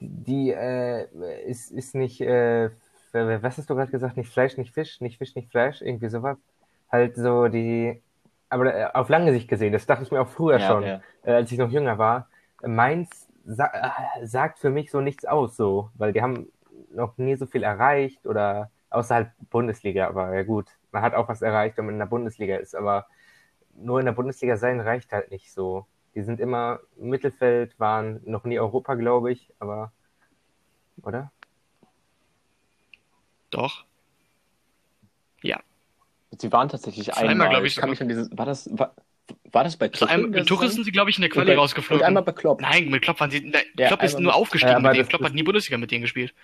die äh, ist, ist nicht, äh, was hast du gerade gesagt? Nicht Fleisch, nicht Fisch, nicht Fisch, nicht Fleisch, irgendwie sowas. Halt so die, aber äh, auf lange Sicht gesehen, das dachte ich mir auch früher Ja, schon, ja. äh, als ich noch jünger war. Mainz sa äh, sagt für mich so nichts aus, so, weil die haben noch nie so viel erreicht oder außerhalb Bundesliga, aber ja gut, man hat auch was erreicht, wenn man in der Bundesliga ist, aber nur in der Bundesliga sein reicht halt nicht so. Die sind immer im Mittelfeld, waren noch nie Europa, glaube ich, aber oder? Doch. Ja. Sie waren tatsächlich Zweimal, einmal, glaub ich, kann sogar. mich an dieses, war das, war, war das bei Tuchel? einmal, mit Tuchel sind sie, glaube ich, in der Quali bei- rausgeflogen. Und einmal bei Klopp. Nein, mit Klopp waren sie. Nein, Ja, Klopp ist einmal- nur aufgestiegen Ja, aber mit denen. Klopp hat nie Bundesliga mit denen gespielt.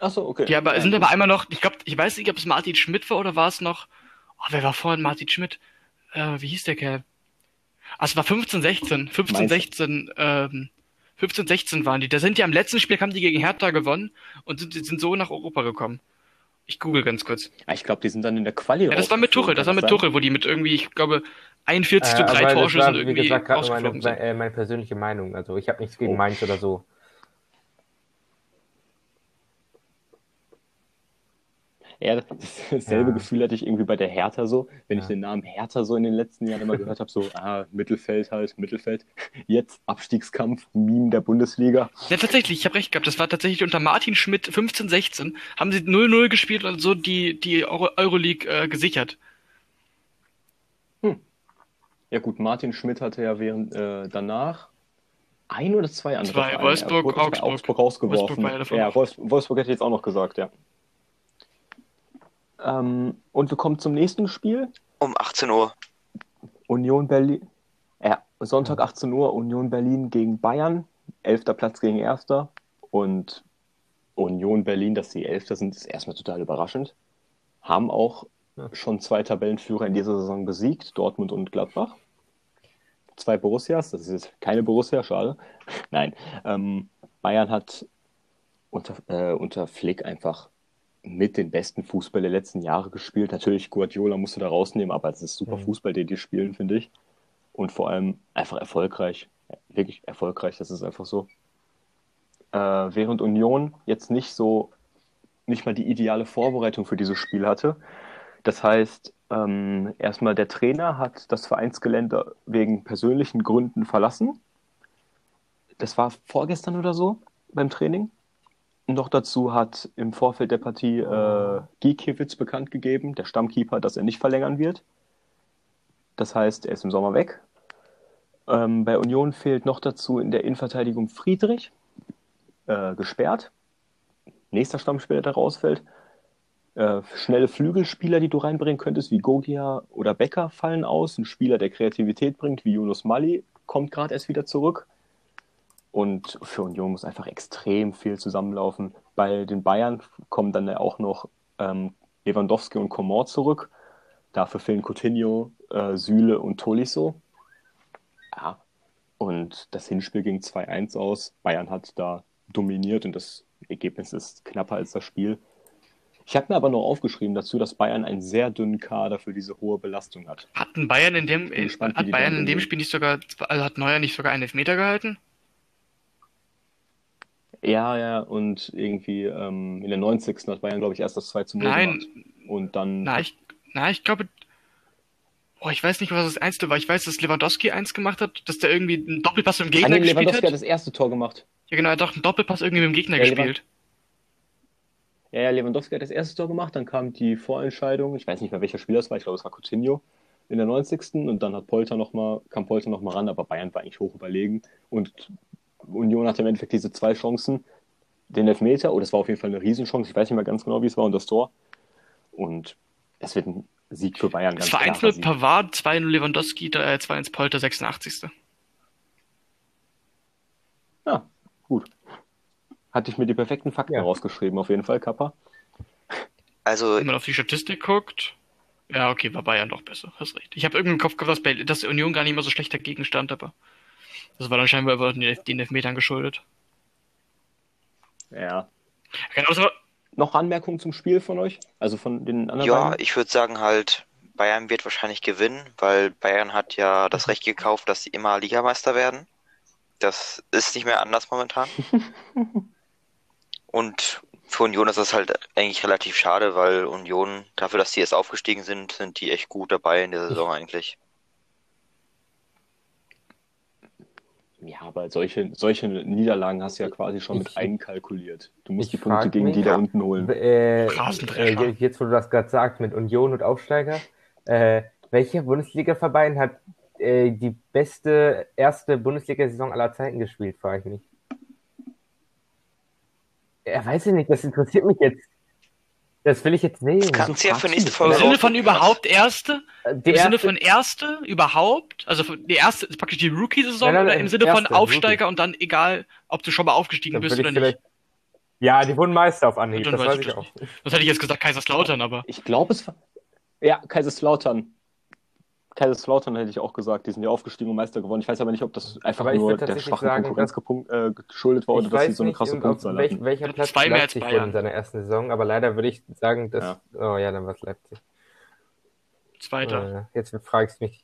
Achso, okay. Die aber, Ja, sind aber einmal noch, ich glaube, ich weiß nicht, ob es Martin Schmidt war oder war es noch. Oh, wer war vorhin Martin Schmidt? Äh, wie hieß der Kerl? Ah, es war 15, 16. 15, Mainz. 16, ähm, 15, 16 waren die. Da sind die am letzten Spiel, haben die gegen Hertha gewonnen und sind, sind so nach Europa gekommen. Ich google ganz kurz. Ah, Ich glaube, die sind dann in der Quali Ja, das war mit Tuchel, das war mit sein? Tuchel, wo die mit irgendwie, ich glaube, 41 zu Äh, 3 aber das Torschüssen war, wie irgendwie gesagt, gerade meine, sind. äh, meine persönliche Meinung. Also ich habe nichts gegen Oh. Mainz oder so. Ja, dasselbe Ja. Gefühl hatte ich irgendwie bei der Hertha so, wenn ich Ja. den Namen Hertha so in den letzten Jahren immer gehört habe, so, ah, Mittelfeld halt, Mittelfeld. Jetzt Abstiegskampf, Meme der Bundesliga. Ja, tatsächlich, ich habe recht gehabt. Das war tatsächlich unter Martin Schmidt 15, 16. Haben sie 0-0 gespielt und so die, die Euro Euroleague äh, gesichert. Ja gut, Martin Schmidt hatte ja während äh, danach ein oder zwei andere Zwei, Vereine. Wolfsburg, Augsburg. Augsburg rausgeworfen. Wolfsburg ja Wolfsburg hätte ich jetzt auch noch gesagt, ja. Ähm, und wir kommen zum nächsten Spiel. Um 18 Uhr. Union Berlin. Ja, Sonntag 18 Uhr, Union Berlin gegen Bayern. Elfter Platz gegen Erster. Und Union Berlin, dass sie Elfter sind, ist erstmal total überraschend. Haben auch Ja. schon zwei Tabellenführer in dieser Saison besiegt, Dortmund und Gladbach. Zwei Borussias, das ist jetzt keine Borussia, schade. (laughs) Nein, ähm, Bayern hat unter, äh, unter Flick einfach mit den besten Fußball der letzten Jahre gespielt. Natürlich, Guardiola musst du da rausnehmen, aber es ist super Mhm. Fußball, den die spielen, finde ich. Und vor allem einfach erfolgreich. Wirklich erfolgreich, das ist einfach so. Äh, während Union jetzt nicht so, nicht mal die ideale Vorbereitung für dieses Spiel hatte. Das heißt, ähm, erstmal der Trainer hat das Vereinsgelände wegen persönlichen Gründen verlassen. Das war vorgestern oder so beim Training. Noch dazu hat im Vorfeld der Partie äh, Gikiewicz bekannt gegeben, der Stammkeeper, dass er nicht verlängern wird. Das heißt, er ist im Sommer weg. Ähm, bei Union fehlt noch dazu in der Innenverteidigung Friedrich, äh, gesperrt. Nächster Stammspieler, der rausfällt. Äh, schnelle Flügelspieler, die du reinbringen könntest, wie Gogia oder Becker, fallen aus. Ein Spieler, der Kreativität bringt, wie Yunus Mali, kommt gerade erst wieder zurück. Und für Union muss einfach extrem viel zusammenlaufen. Bei den Bayern kommen dann ja auch noch ähm, Lewandowski und Coman zurück. Dafür fehlen Coutinho, äh, Süle und Tolisso. Ja, und das Hinspiel ging 2-1 aus. Bayern hat da dominiert und das Ergebnis ist knapper als das Spiel. Ich habe mir aber noch aufgeschrieben dazu, dass Bayern einen sehr dünnen Kader für diese hohe Belastung hat. Hatten Bayern in dem, bin gespannt, hat Bayern in dem. Spiel nicht sogar, also hat Neuer nicht sogar einen Elfmeter gehalten? Ja, ja, und irgendwie ähm, in der 90. hat Bayern, glaube ich, erst das 2 zu 0 Nein, gemacht. Und dann na, ich, na, ich glaube, oh, ich weiß nicht, was das Einzige war. Ich weiß, dass Lewandowski eins gemacht hat, dass der irgendwie einen Doppelpass im Ah, Gegner nee, gespielt Lewandowski hat hat. das erste Tor gemacht. Ja, genau, er hat auch einen Doppelpass irgendwie mit dem Gegner Ja, gespielt. Ja, ja, Lewandowski hat das erste Tor gemacht, dann kam die Vorentscheidung, ich weiß nicht mehr welcher Spieler es war, ich glaube es war Coutinho in der 90. und dann hat Polter noch mal, kam Polter nochmal ran, aber Bayern war eigentlich hoch überlegen und Union hatte im Endeffekt diese zwei Chancen, den Elfmeter, oh, das war auf jeden Fall eine Riesenchance, ich weiß nicht mehr ganz genau, wie es war und das Tor und es wird ein Sieg für Bayern, Es ganz war klarer 1-0 Sieg. Pavard, 2-0 Lewandowski, äh, 2-1 Polter, 86. Ja, gut. Hatte ich mir die perfekten Fakten Ja. rausgeschrieben, auf jeden Fall, Kappa. Also, Wenn man auf die Statistik guckt, ja, okay, war Bayern doch besser, hast recht. Ich habe irgendwie im Kopf gehabt, dass, dass Union gar nicht mehr so schlecht dagegen stand, aber das war dann scheinbar über den Elf- den Elfmetern geschuldet. Ja. Genauso, Noch Anmerkungen zum Spiel von euch? Also von den anderen ja, beiden? ich würde sagen halt, Bayern wird wahrscheinlich gewinnen, weil Bayern hat ja das Recht gekauft, dass sie immer Ligameister werden. Das ist nicht mehr anders momentan. (laughs) Und für Union ist das halt eigentlich relativ schade, weil Union, dafür, dass die jetzt aufgestiegen sind, sind die echt gut dabei in der Saison eigentlich. Ja, aber solche, solche Niederlagen hast du ja quasi schon mit Ich- einkalkuliert. Du musst die Punkte gegen mich- die da Ja. unten holen. Äh, äh, jetzt, wo du das gerade sagst, mit Union und Aufsteiger, äh, welcher Bundesliga-Verein hat äh, die beste erste Bundesliga-Saison aller Zeiten gespielt, frage ich mich. Ja, weiß ich nicht, das interessiert mich jetzt. Das will ich jetzt sehen. Das kannst du ja für nächste? Folge Im Sinne von überhaupt erste? Die Im Sinne erste- von erste überhaupt? Also von- die erste ist praktisch die Rookie-Saison oder im Sinne von erste, Aufsteiger und dann egal, ob du schon mal aufgestiegen dann bist oder ich nicht? Ja, die wurden Meister auf Anhieb, das weiß ich das auch. Das hätte ich jetzt gesagt Kaiserslautern, aber Ich glaube, es war. Ja, Kaiserslautern. Kaiserslautern hätte ich auch gesagt. Die sind ja aufgestiegen und Meister geworden. Ich weiß aber nicht, ob das einfach Aber ich nur der schwachen sagen, Konkurrenz äh, geschuldet war oder dass sie so eine krasse Punktzahl welch, hatten. welcher Platz zwei mehr als Leipzig Bayern. wurde in seiner ersten Saison, aber leider würde ich sagen, dass. Ja. Oh ja, dann war es Leipzig. zweiter. Äh, jetzt fragst du mich.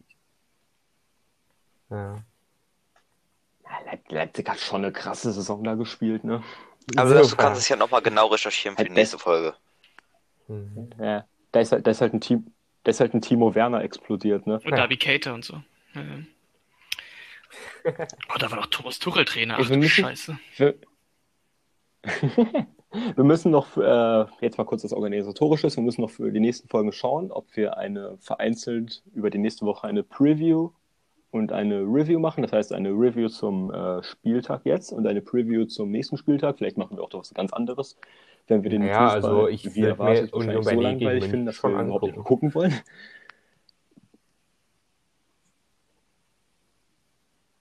Ja. Ja, Leip Leipzig hat schon eine krasse Saison da gespielt, ne? Aber das, du Super. kannst es ja nochmal genau recherchieren für die Halt nächste Folge. Mhm. Ja, da ist halt, da ist halt ein Team, da ist halt ein Timo Werner explodiert, ne? Und Darby Cater und so. Ja. (laughs) Oh, da war doch Thomas Tuchel Trainer. Ach Also du nicht- Scheiße. Wir, (laughs) wir müssen noch, äh, jetzt mal kurz das Organisatorische, wir müssen noch für die nächsten Folgen schauen, ob wir eine vereinzelt über die nächste Woche eine Preview und eine Review machen. Das heißt, eine Review zum äh, Spieltag jetzt und eine Preview zum nächsten Spieltag. Vielleicht machen wir auch noch was ganz anderes, wenn wir den Ja, Fußball, also ich wie erwartet, wahrscheinlich so Berlin langweilig finden, dass schon wir überhaupt nicht gucken wollen.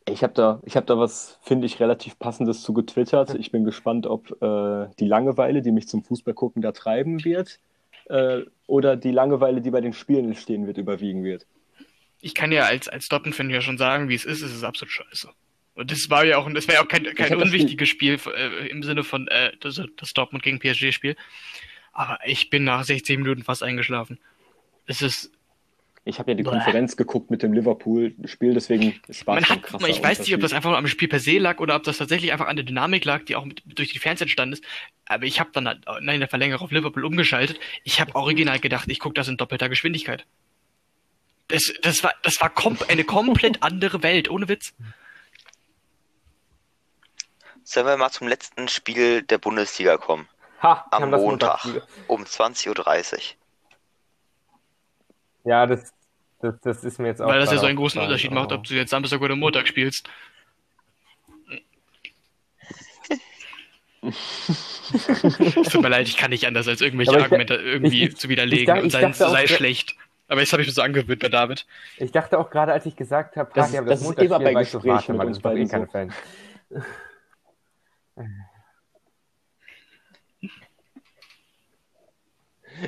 Ich habe da, ich hab da was, finde ich, relativ passendes zu getwittert. Ich bin gespannt, ob äh, die Langeweile, die mich zum Fußballgucken da treiben wird, äh, oder die Langeweile, die bei den Spielen entstehen wird, überwiegen wird. Ich kann ja als, als Dortmund-Fan ja schon sagen, wie es ist. Es ist absolut scheiße. Und das war ja auch, das wäre auch kein, kein unwichtiges Spiel äh, im Sinne von äh, das, das Dortmund gegen PSG-Spiel. Aber ich bin nach 60 Minuten fast eingeschlafen. Es ist, Ich habe ja die Bäh. Konferenz geguckt mit dem Liverpool-Spiel, deswegen es war man hat, ich weiß nicht, ob das einfach am Spiel per se lag oder ob das tatsächlich einfach an der Dynamik lag, die auch mit, durch die Fans entstanden ist. Aber ich habe dann halt in der Verlängerung auf Liverpool umgeschaltet. Ich habe original gedacht, ich gucke das in doppelter Geschwindigkeit. Das, das war, das war kom eine komplett andere Welt, ohne Witz. Sollen wir mal zum letzten Spiel der Bundesliga kommen? Ha, Am das Montag um 20.30 Uhr. Ja, das, das, das ist mir jetzt auch. Weil das ja so einen großen Unterschied macht, ob du jetzt Samstag oder Montag spielst. Es tut mir leid, ich kann nicht anders, als irgendwelche ich- Argumente irgendwie ich- ich- zu widerlegen ich und sein, auch, sei schlecht. Aber jetzt habe ich mir so angewöhnt bei David. Ich dachte auch gerade, als ich gesagt habe, Das ist- haben das ist Montagsspiel, immer bei ich so, Gesprächen warte mal, uns das ist doch eh keine so.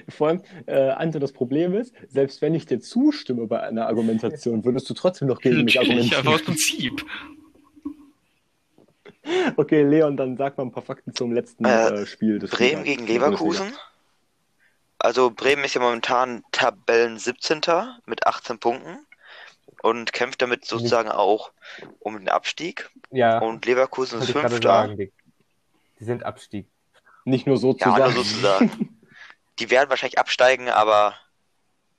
Vor allem, äh, Anton, das Problem ist, selbst wenn ich dir zustimme bei einer Argumentation, würdest du trotzdem noch gegen mich Natürlich, einfach aus argumentieren. Prinzip. Okay, Leon, dann sag mal ein paar Fakten zum letzten Äh, äh, Spiel des Bremen Spieltags gegen. Leverkusen. Also Bremen ist ja momentan Tabellen 17. mit 18 Punkten und kämpft damit sozusagen auch um den Abstieg. Ja, Und Leverkusen ist Fünfter. die, sind Abstieg. Nicht nur so zu Ja, nur sagen. sozusagen. (laughs) Die werden wahrscheinlich absteigen, aber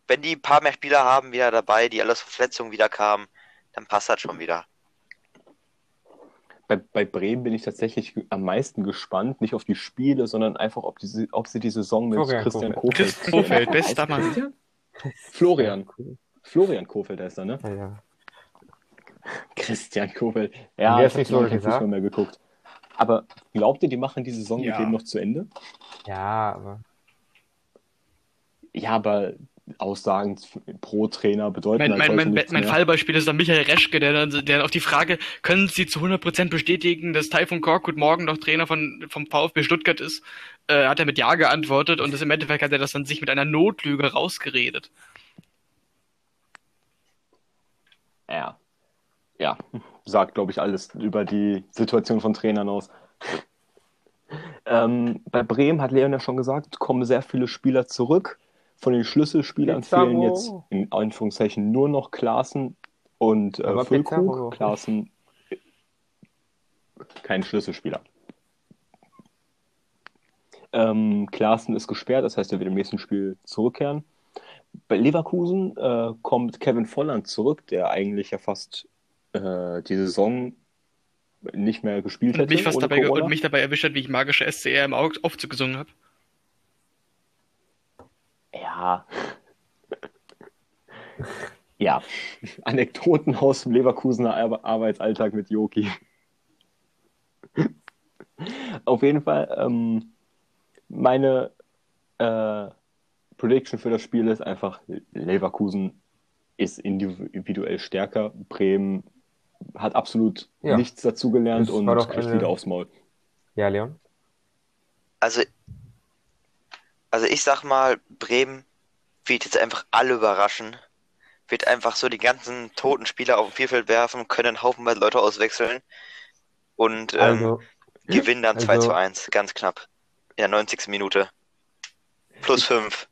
wenn die ein paar mehr Spieler haben wieder dabei, die alles Verletzungen wieder kamen, dann passt das schon wieder. Bei, bei Bremen bin ich tatsächlich am meisten gespannt, nicht auf die Spiele, sondern einfach, ob, die, ob sie die Saison mit Florian Christian. Kofeld. Kofeld, bester Mann. Christian? Florian. Florian Kofeld heißt er, ne? Ja, ja. Christian Kofeld. Ja, ich habe so kein gesagt? Fußball mehr geguckt. Aber glaubt ihr, die machen die Saison Ja. mit dem noch zu Ende? ja, aber Ja, aber Aussagen pro Trainer bedeuten Mein, halt mein, mein, mein. Fallbeispiel ist dann Michael Reschke, der dann der auf die Frage, können Sie zu 100% bestätigen, dass Taifun Korkut morgen noch Trainer von, vom VfB Stuttgart ist, äh, hat er mit Ja geantwortet und das im Endeffekt hat er das dann sich mit einer Notlüge rausgeredet. Ja. Ja, sagt, glaube ich, alles über die Situation von Trainern aus. Ähm, bei Bremen hat Leon ja schon gesagt, kommen sehr viele Spieler zurück. Von den Schlüsselspielern Pizarro. fehlen jetzt in Anführungszeichen nur noch Klaassen und äh, Füllkrug. Klaassen kein Schlüsselspieler. Ähm, Klaassen ist gesperrt, das heißt, er wird im nächsten Spiel zurückkehren. Bei Leverkusen äh, kommt Kevin Volland zurück, der eigentlich ja fast äh, die Saison nicht mehr gespielt Und hätte. mich, fast dabei, und mich dabei erwischt hat, wie ich magische SCR im Au- Aufzug gesungen habe. Ja. (laughs) ja. Anekdoten aus dem Leverkusener Ar Arbeitsalltag mit Joki. (laughs) Auf jeden Fall, ähm, meine äh, Prediction für das Spiel ist einfach, Leverkusen ist individuell stärker. Bremen hat absolut Ja. nichts dazugelernt und kriegt eine- wieder aufs Maul. ja, Leon. Also, also ich sag mal, Bremen wird jetzt einfach alle überraschen. Wird einfach so die ganzen toten Spieler auf dem Spielfeld werfen, können haufenweise Leute auswechseln und ähm, Also, gewinnen dann 2 also- zu 1, ganz knapp. In der 90. Minute. Plus 5.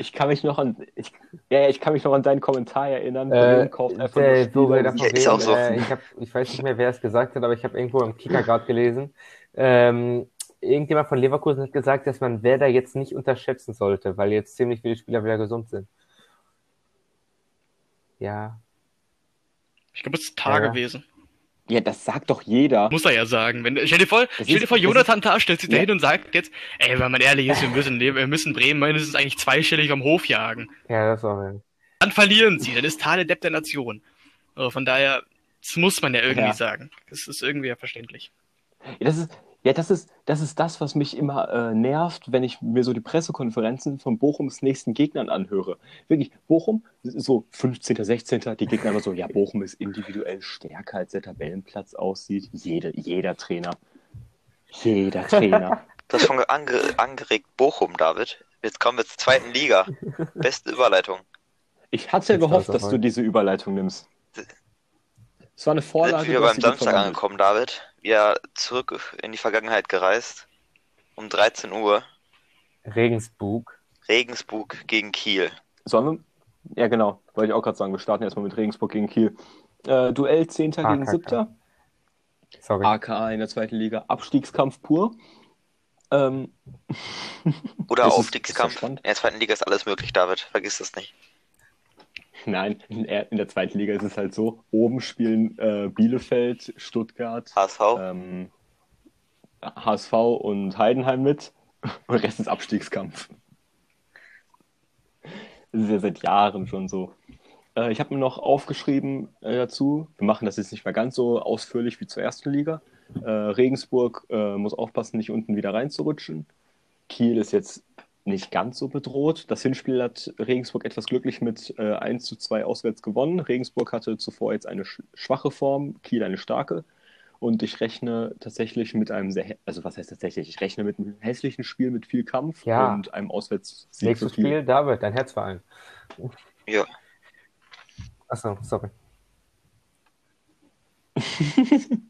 Ich kann mich noch an, ich, ja, ich kann mich noch an deinen Kommentar erinnern. Äh, der, davon Ja, reden, so. äh, ich, hab, ich weiß nicht mehr, wer es gesagt hat, aber ich habe irgendwo im Kicker gerade gelesen. Ähm, irgendjemand von Leverkusen hat gesagt, dass man Werder jetzt nicht unterschätzen sollte, weil jetzt ziemlich viele Spieler wieder gesund sind. Ja. Ich glaube, es ist Tar Ja. gewesen. Ja, das sagt doch jeder. Muss er ja sagen. Wenn, stell dir vor, Das stell dir vor Jonathan Tah stellt sich da Ja. hin und sagt jetzt, ey, wenn man ehrlich ist, wir müssen, wir müssen Bremen mindestens eigentlich zweistellig am Hof jagen. Ja, das war mir. Dann verlieren sie, dann ist Tah der Depp der Nation. Also von daher, das muss man ja irgendwie Ja. sagen. Das ist irgendwie ja verständlich. Ja, das ist, ja, das ist, das ist das, was mich immer äh, nervt, wenn ich mir so die Pressekonferenzen von Bochums nächsten Gegnern anhöre. Wirklich, Bochum, so 15., 16., die Gegner immer so, ja, Bochum ist individuell stärker, als der Tabellenplatz aussieht. Jede, jeder Trainer. Jeder Trainer. (laughs) Das schon ange angeregt Bochum, David. Jetzt kommen wir zur zweiten Liga. Beste Überleitung. Ich hatte Jetzt gehofft, dass du diese Überleitung nimmst. Es war eine Sind Vorlage. wir du hast beim Samstag angekommen, David. Wir zurück in die Vergangenheit gereist. Um 13 Uhr. Regensburg. Regensburg gegen Kiel. Sollen wir? Ja, genau. Wollte ich auch gerade sagen. Wir starten erstmal mit Regensburg gegen Kiel. Äh, Duell 10. Ah, gegen kacke. 7. Sorry. AKA in der zweiten Liga. Abstiegskampf pur. Ähm, Oder (laughs) Aufstiegskampf. In der zweiten Liga ist alles möglich, David. Vergiss das nicht. Nein, in der, in der zweiten Liga ist es halt so. Oben spielen äh, Bielefeld, Stuttgart, HSV. ähm, HSV und Heidenheim mit. Und der Rest ist Abstiegskampf. Das ist ja seit Jahren schon so. Äh, ich habe mir noch aufgeschrieben äh, dazu, wir machen das jetzt nicht mehr ganz so ausführlich wie zur ersten Liga. Äh, Regensburg äh, muss aufpassen, nicht unten wieder reinzurutschen. Kiel ist jetzt nicht ganz so bedroht. Das Hinspiel hat Regensburg etwas glücklich mit äh, 1 zu 2 auswärts gewonnen. Regensburg hatte zuvor jetzt eine sch schwache Form, Kiel eine starke. Und ich rechne tatsächlich mit einem sehr, also was heißt tatsächlich? Ich rechne mit einem hässlichen Spiel mit viel Kampf Ja. und einem Auswärtssieg Nächstes. Spiel, David, dein Herzverein. Ja. Achso, sorry.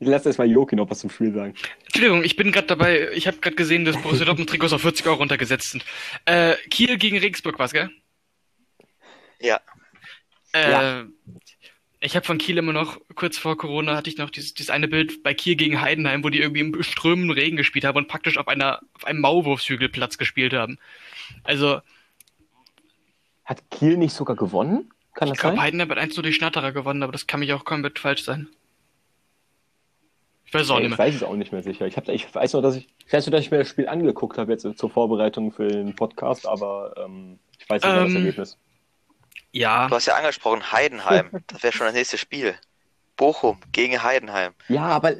Ich lasse erstmal Joki noch was zum Spiel sagen. Entschuldigung, ich bin gerade dabei, ich habe gerade gesehen, dass Borussia Dortmund Trikots auf 40 Euro runtergesetzt sind. Äh, Kiel gegen Regensburg war's, gell? Ja. Äh, Ja. Ich habe von Kiel immer noch, kurz vor Corona hatte ich noch dieses, dieses eine Bild bei Kiel gegen Heidenheim, wo die irgendwie im strömenden Regen gespielt haben und praktisch auf einer, auf einem Maulwurfshügelplatz gespielt haben. Also, Hat Kiel nicht sogar gewonnen? Kann ich das glaube? Heidenheim hat 1 durch Schnatterer gewonnen, aber das kann mich auch komplett falsch sein. Ich weiß es auch Ja, nicht ich mehr. weiß es auch nicht mehr sicher. Ich, hab, ich weiß noch, dass ich, ich weiß nur, dass ich mir das Spiel angeguckt habe jetzt zur Vorbereitung für den Podcast, aber ähm, ich weiß nicht mehr das Ähm, Ergebnis. Ja, Du hast ja angesprochen, Heidenheim. (laughs) Das wäre schon das nächste Spiel. Bochum gegen Heidenheim. Ja, aber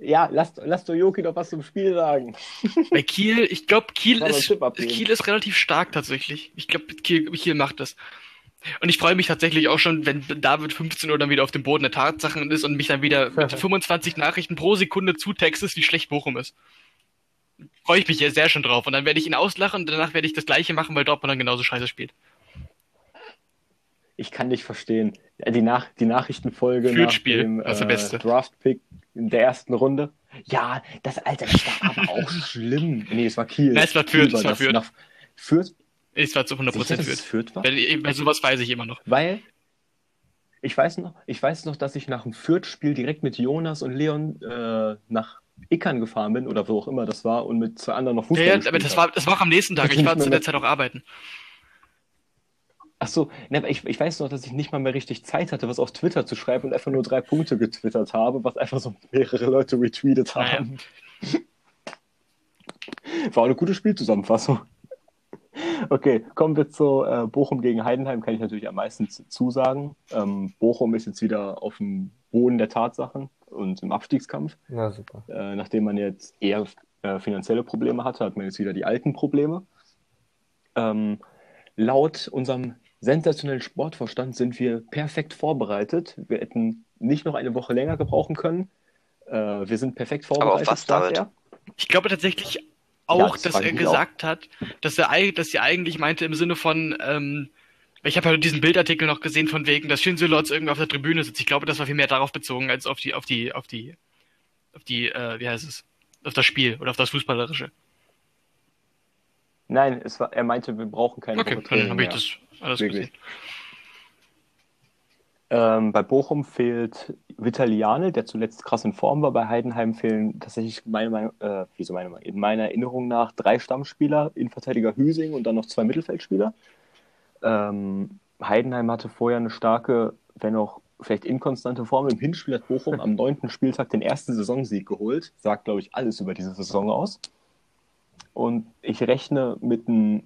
ja, lass, lass doch Joki doch was zum Spiel sagen. bei Kiel, ich glaube, Kiel (laughs) ist? Kiel ist relativ stark tatsächlich. Ich glaube, Kiel, Kiel macht das. Und ich freue mich tatsächlich auch schon, wenn David 15 Uhr dann wieder auf dem Boden der Tatsachen ist und mich dann wieder mit (laughs) 25 Nachrichten pro Sekunde zutextest, wie schlecht Bochum ist. Freue ich mich ja sehr schon drauf. Und dann werde ich ihn auslachen und danach werde ich das gleiche machen, weil Dortmund dann genauso scheiße spielt. Ich kann dich verstehen. Die, Nach die Nachrichtenfolge nach Fürth-Spiel, dem das äh, Beste. Draft-Pick in der ersten Runde. Ja, das Alter, das war aber auch (laughs) schlimm. Nee, es war Kiel. Nein, es war Fürth, es war. Fürth. Fürth? Ich war zu 100% Sicher, führt. Fürth war? Bei, bei sowas weiß ich immer noch. Weil ich weiß noch, ich weiß noch, dass ich nach dem Fürth-Spiel direkt mit Jonas und Leon äh, nach Ickern gefahren bin oder wo auch immer das war und mit zwei anderen noch Ja, Fußball ja, gespielt aber das war, das war auch am nächsten Tag. Das Ich war zu der Zeit auch arbeiten. Ach so, ne, ich, ich weiß noch, dass ich nicht mal mehr richtig Zeit hatte, was auf Twitter zu schreiben und einfach nur drei Punkte getwittert habe, was einfach so mehrere Leute retweetet Naja. haben. (laughs) War auch eine gute Spielzusammenfassung. Okay, kommen wir zu äh, Bochum gegen Heidenheim, kann ich natürlich am meisten zusagen. Ähm, Bochum ist jetzt wieder auf dem Boden der Tatsachen und im Abstiegskampf. Na super. Äh, nachdem man jetzt eher äh, finanzielle Probleme hatte, hat man jetzt wieder die alten Probleme. Ähm, laut unserem sensationellen Sportverstand sind wir perfekt vorbereitet. Wir hätten nicht noch eine Woche länger gebrauchen können. Äh, wir sind perfekt auf vorbereitet. was, sagt David? er. Ich glaube tatsächlich Ja, auch, das dass er gesagt hat, dass er, dass sie eigentlich meinte im Sinne von, ähm, ich habe halt diesen Bildartikel noch gesehen von wegen, dass Shinsulotz irgendwie auf der Tribüne sitzt. Ich glaube, das war viel mehr darauf bezogen als auf die, auf die, auf die, auf die, äh, wie heißt es, auf das Spiel oder auf das Fußballerische. Nein, es war, er meinte, wir brauchen keine Okay, dann habe ich das alles Wirklich. gesehen. Ähm, bei Bochum fehlt Vitaliane, der zuletzt krass in Form war. Bei Heidenheim fehlen tatsächlich meine Meinung, äh, wieso meine in meiner Erinnerung nach drei Stammspieler, Innenverteidiger Hüsing und dann noch zwei Mittelfeldspieler. Ähm, Heidenheim hatte vorher eine starke, wenn auch vielleicht inkonstante Form. Im Hinspiel hat Bochum am neunten Spieltag den ersten Saisonsieg geholt. Sagt, glaube ich, alles über diese Saison aus. Und ich rechne mit einem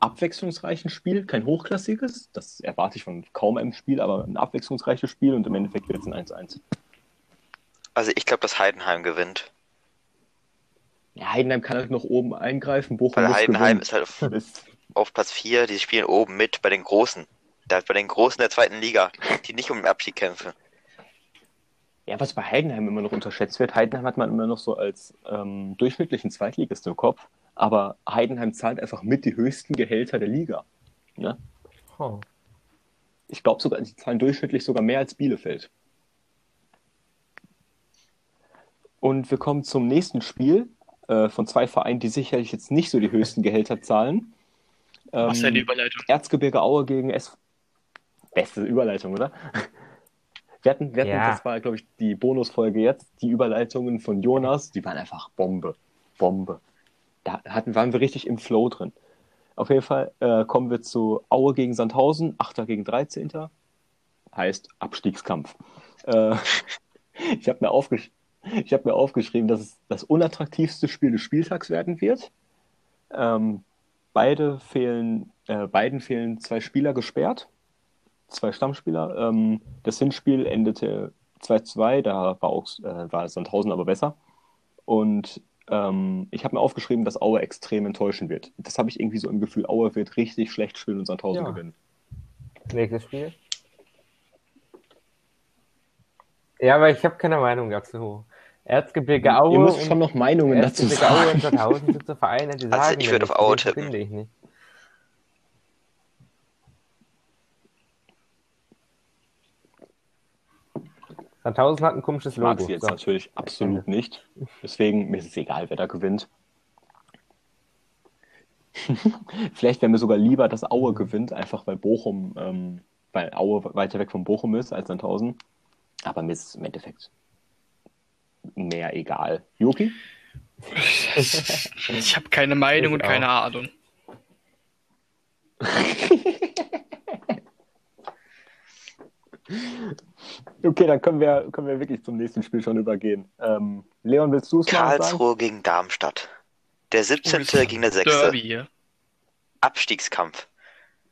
abwechslungsreichen Spiel, kein hochklassiges, das erwarte ich von kaum einem Spiel, aber ein abwechslungsreiches Spiel und im Endeffekt wird es ein 1-1. Also ich glaube, dass Heidenheim gewinnt. Ja, Heidenheim kann halt noch oben eingreifen, Bochum Weil Heidenheim gewinnen. ist halt auf, auf Platz 4, die spielen oben mit bei den Großen. Da bei den Großen der zweiten Liga, die nicht um den Abstieg kämpfen. Ja, was bei Heidenheim immer noch unterschätzt wird, Heidenheim hat man immer noch so als ähm, durchschnittlichen Zweitligist im Kopf, aber Heidenheim zahlt einfach mit die höchsten Gehälter der Liga. Ne? Oh. Ich glaube sogar, die zahlen durchschnittlich sogar mehr als Bielefeld. Und wir kommen zum nächsten Spiel äh, von zwei Vereinen, die sicherlich jetzt nicht so die höchsten Gehälter zahlen. Ähm, Was ist ja die Überleitung? Erzgebirge Aue gegen S. Beste Überleitung, oder? (laughs) Wir hatten, wir hatten Ja. das war, glaube ich, die Bonusfolge jetzt. Die Überleitungen von Jonas, die waren einfach Bombe. Bombe. Da hatten, waren wir richtig im Flow drin. Auf jeden Fall äh, kommen wir zu Aue gegen Sandhausen, 8. gegen 13. Heißt Abstiegskampf. Äh, (laughs) ich habe mir, aufgesch hab mir aufgeschrieben, dass es das unattraktivste Spiel des Spieltags werden wird. Ähm, beide fehlen, äh, beiden fehlen zwei Spieler gesperrt, zwei Stammspieler. Ähm, das Hinspiel endete 2-2, da war, auch, äh, war Sandhausen aber besser. Und ähm, ich habe mir aufgeschrieben, dass Aue extrem enttäuschen wird. Das habe ich irgendwie so im Gefühl, Aue wird richtig schlecht spielen und Sandhausen Ja. gewinnen. Nächstes Spiel. Ja, aber ich habe keine Meinung dazu. Erzgebirge Aue Ihr müsst schon noch Meinungen dazu Erzgebirge Aue und sagen. Sandhausen sind so Vereine, die Also sagen ich mir würde auf Aue tippen. Finde ich nicht. Sandhausen hat ein komisches Ich mag Logo. sie jetzt So. natürlich absolut nicht. Deswegen mir ist es egal, wer da gewinnt. (laughs) Vielleicht wäre mir sogar lieber, dass Aue gewinnt, einfach weil Bochum, ähm, weil Aue weiter weg von Bochum ist als Sandhausen. Aber mir ist es im Endeffekt mehr egal. Joki? (laughs) Ich habe keine Meinung Ich und keine Ahnung. (laughs) Okay, dann können wir, können wir wirklich zum nächsten Spiel schon übergehen. Ähm, Leon, willst du es mal sagen? Karlsruhe gegen Darmstadt. Der 17. Oh, gegen der 6. Derby hier. Abstiegskampf.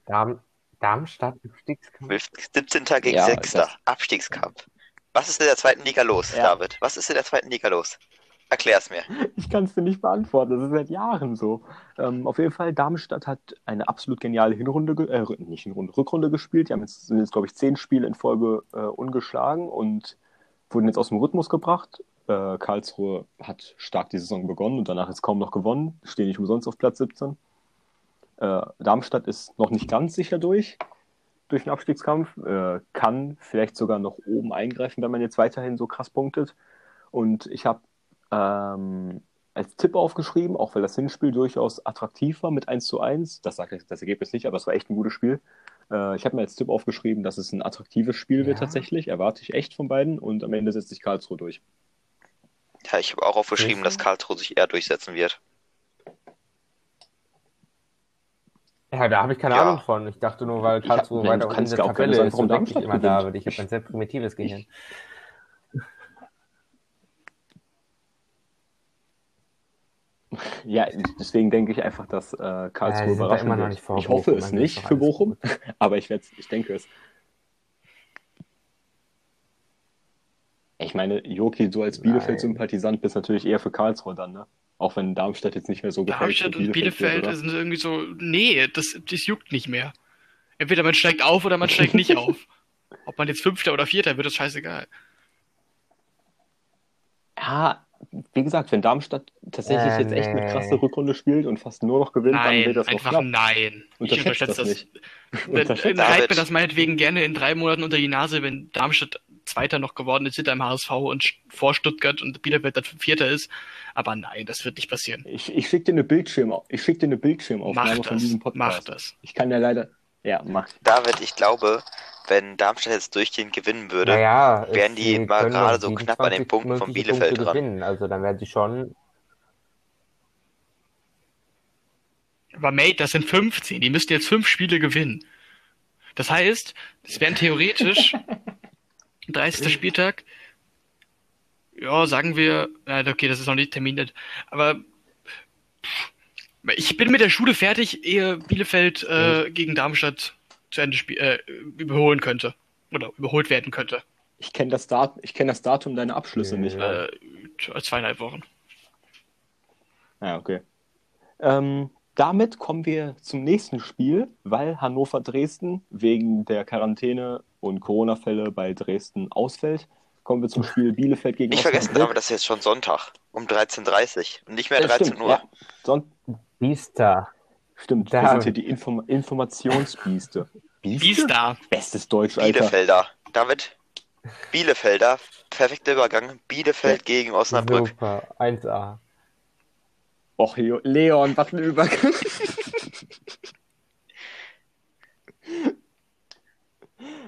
Darm Darmstadt Abstiegskampf. 17. gegen Ja, 6. das- Abstiegskampf. Was ist in der zweiten Liga los, Ja. David? Was ist in der zweiten Liga los? Erklär's mir. (laughs) Ich kann es dir nicht beantworten. Das ist seit Jahren so. Ähm, auf jeden Fall, Darmstadt hat eine absolut geniale Hinrunde, äh, nicht Hinrunde, Rückrunde gespielt. Die haben jetzt, sind jetzt, glaube ich, zehn Spiele in Folge äh, ungeschlagen und wurden jetzt aus dem Rhythmus gebracht. Äh, Karlsruhe hat stark die Saison begonnen und danach ist kaum noch gewonnen. Stehen nicht umsonst auf Platz 17. Äh, Darmstadt ist noch nicht ganz sicher durch, durch den Abstiegskampf. Äh, kann vielleicht sogar noch oben eingreifen, wenn man jetzt weiterhin so krass punktet. Und ich habe ähm, als Tipp aufgeschrieben, auch weil das Hinspiel durchaus attraktiv war mit 1 zu 1. Das sagt das Ergebnis nicht, aber es war echt ein gutes Spiel. Äh, ich habe mir als Tipp aufgeschrieben, dass es ein attraktives Spiel wird Ja. tatsächlich. Erwarte ich echt von beiden und am Ende setzt sich Karlsruhe durch. Ja, ich habe auch aufgeschrieben, dass Karlsruhe sich eher durchsetzen wird. Ja, da habe ich keine Ja. Ahnung von. Ich dachte nur, weil Ich hab- Karlsruhe nein, weiter du unten in kannst der ja auch gerne Tabelle ist und denke ich Darmstadt immer gewinnt. David. Ich habe Ich- ein sehr primitives Gehirn. Ja, deswegen denke ich einfach, dass äh, Karlsruhe da überraschen immer noch wird. nicht vor Ich hoffe Bochum, es also nicht für Bochum, aber ich, ich denke es. Ich meine, Joki, du als. Bielefeld-Sympathisant bist natürlich eher für Karlsruhe dann, ne? Auch wenn Darmstadt jetzt nicht mehr so gefällt. Darmstadt und Bielefeld oder? sind irgendwie so, nee, das, das juckt nicht mehr. Entweder man steigt auf oder man steigt nicht auf. (laughs) Ob man jetzt Fünfter oder Vierter wird, ist scheißegal. Ja, wie gesagt, wenn Darmstadt tatsächlich Äh, jetzt echt eine krasse Rückrunde spielt und fast nur noch gewinnt, dann Nein, wird das einfach knapp. nein. Ich Unterschätzt unterschätze das das. nicht. Dann, dann reibt mir das meinetwegen gerne in drei Monaten unter die Nase, wenn Darmstadt Zweiter noch geworden ist hinter dem HSV und vor Stuttgart und Bielefeld dann Vierter ist. Aber nein, das wird nicht passieren. Ich, ich schicke dir eine Bildschirm, ich schick dir eine Bildschirmaufnahme Mach von das, diesem mach Podcast. das. Ich kann ja leider, ja, mach. David, ich glaube, wenn Darmstadt jetzt durchgehend gewinnen würde, Naja, wären die mal gerade so knapp an den 27 Punkten von Bielefeld Punkte dran. gewinnen. Also dann werden sie schon. Aber Mate, das sind 15. Die müssten jetzt fünf Spiele gewinnen. Das heißt, es wären theoretisch (laughs) 30. Spieltag. Ja, sagen wir, ja, okay, das ist noch nicht terminiert, aber ich bin mit der Schule fertig, ehe Bielefeld äh, gegen Darmstadt zu Ende äh, überholen könnte. Oder überholt werden könnte. Ich kenne das, Dat ich kenn das Datum deiner Abschlüsse Nee. nicht. Ja. Äh, zweieinhalb Wochen. Ja, okay. Ähm, damit kommen wir zum nächsten Spiel, weil Hannover-Dresden wegen der Quarantäne und Corona-Fälle bei Dresden ausfällt. Kommen wir zum Spiel Bielefeld gegen Nicht vergessen, Osnabrück. aber das ist jetzt schon Sonntag um 13.30 Uhr und nicht mehr Ja, 13 stimmt, Uhr. Ja. Son Biester. stimmt, wir Da- sind hier die Inform Informationsbieste. Ist da? Bestes Deutsch, Alter. Bielefelder. David, Bielefelder, perfekter Übergang. Bielefeld gegen Osnabrück. Super. 1A. Och, Leon, was ein Übergang. (laughs)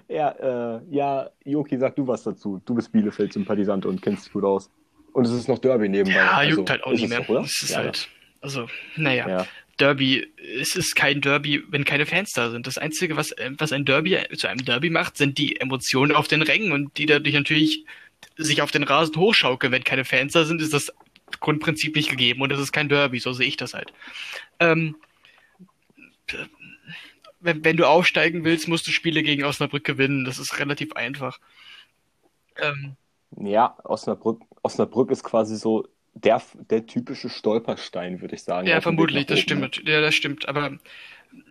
ja, äh, ja, Joki, sag du was dazu. Du bist Bielefeld-Sympathisant und kennst dich gut aus. Und es ist noch Derby nebenbei. Ja, also, juckt halt auch nicht mehr. Doch, oder? Es ist ja, halt, also, naja. Ja. Derby, es ist kein Derby, wenn keine Fans da sind. Das Einzige, was, äh, was ein Derby zu einem Derby macht, sind die Emotionen auf den Rängen und die dadurch natürlich sich auf den Rasen hochschaukeln. Wenn keine Fans da sind, ist das Grundprinzip nicht gegeben und das ist kein Derby, so sehe ich das halt. Ähm, wenn, wenn du aufsteigen willst, musst du Spiele gegen Osnabrück gewinnen. Das ist relativ einfach. Ähm, Ja, Osnabrück, Osnabrück ist quasi so der, der typische Stolperstein, würde ich sagen. Ja, vermutlich, das oben, ne? stimmt. Ja, das stimmt. Aber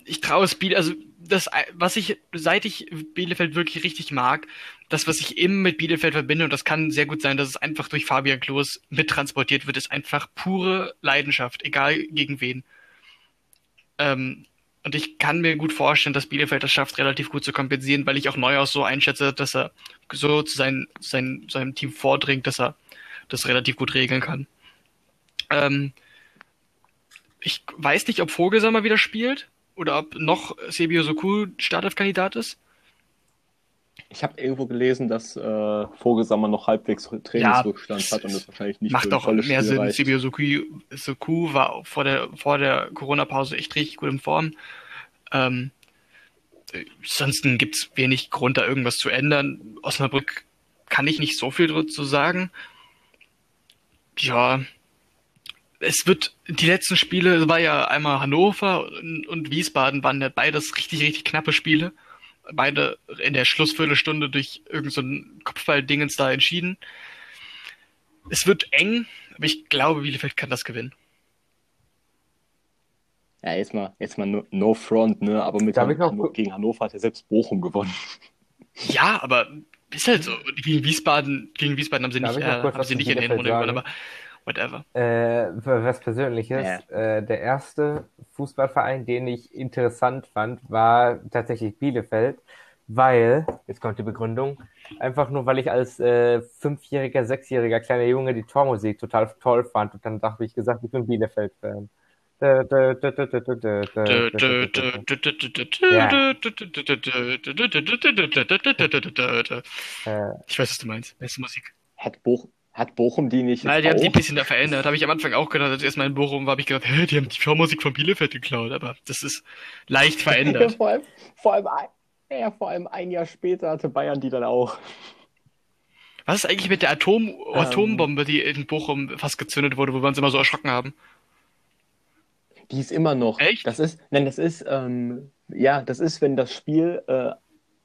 ich traue es Bielefeld, also das, was ich, seit ich Bielefeld wirklich richtig mag, das, was ich immer mit Bielefeld verbinde, und das kann sehr gut sein, dass es einfach durch Fabian Klos mittransportiert wird, ist einfach pure Leidenschaft, egal gegen wen. Ähm, und ich kann mir gut vorstellen, dass Bielefeld das schafft, relativ gut zu kompensieren, weil ich auch Neuhaus so einschätze, dass er so zu sein, sein, seinem Team vordringt, dass er das relativ gut regeln kann. Ähm, ich weiß nicht, ob Vogelsammer wieder spielt oder ob noch Sebio Soku Startelf-Kandidat ist. Ich habe irgendwo gelesen, dass äh, Vogelsammer noch halbwegs Trainingsrückstand hat und das wahrscheinlich nicht Macht ein doch mehr Spiel Sinn. reicht. Sebio Soku, Soku war vor der, vor der Corona-Pause echt richtig gut in Form. Ähm, äh, ansonsten gibt's wenig Grund, da irgendwas zu ändern. Osnabrück kann ich nicht so viel dazu sagen. Ja, es wird, die letzten Spiele, es war ja einmal Hannover und, und Wiesbaden waren ja beides richtig, richtig knappe Spiele. Beide in der Schlussviertelstunde durch irgendein so Kopfball-Dingens da entschieden. Es wird eng, aber ich glaube, Bielefeld kann das gewinnen. Ja, jetzt mal, jetzt mal no, no front, ne? Aber mit Darf Han noch gegen Hannover hat ja selbst Bochum gewonnen. Ja, aber ist halt so. Gegen Wiesbaden, gegen Wiesbaden haben sie Darf nicht, äh, haben sie nicht in Bielefeld Hinrunde gewonnen, aber whatever. Äh, was Persönliches. Yeah. Äh, der erste Fußballverein, den ich interessant fand, war tatsächlich Bielefeld, weil, jetzt kommt die Begründung, einfach nur, weil ich als äh, fünfjähriger, sechsjähriger kleiner Junge die Tormusik total toll fand und dann dachte ich gesagt, ich bin Bielefeld-Fan. Ja. Ich weiß, was du meinst. Beste Musik. Hat Bochum, hat Bochum die nicht Nein, die haben die ein bisschen da verändert. Habe ich am Anfang auch gedacht, als erstmal in Bochum war, habe ich gedacht, hä, die haben die Vormusik von Bielefeld geklaut, aber das ist leicht Ja, verändert. (laughs) vor, allem, vor, allem ein, ja, vor allem ein Jahr später hatte Bayern die dann auch. Was ist eigentlich mit der Atom Atombombe, die in Bochum fast gezündet wurde, wo wir uns immer so erschrocken haben? Die ist immer noch. Echt? Das ist, nein, das ist, ähm, ja, das ist, wenn das Spiel äh,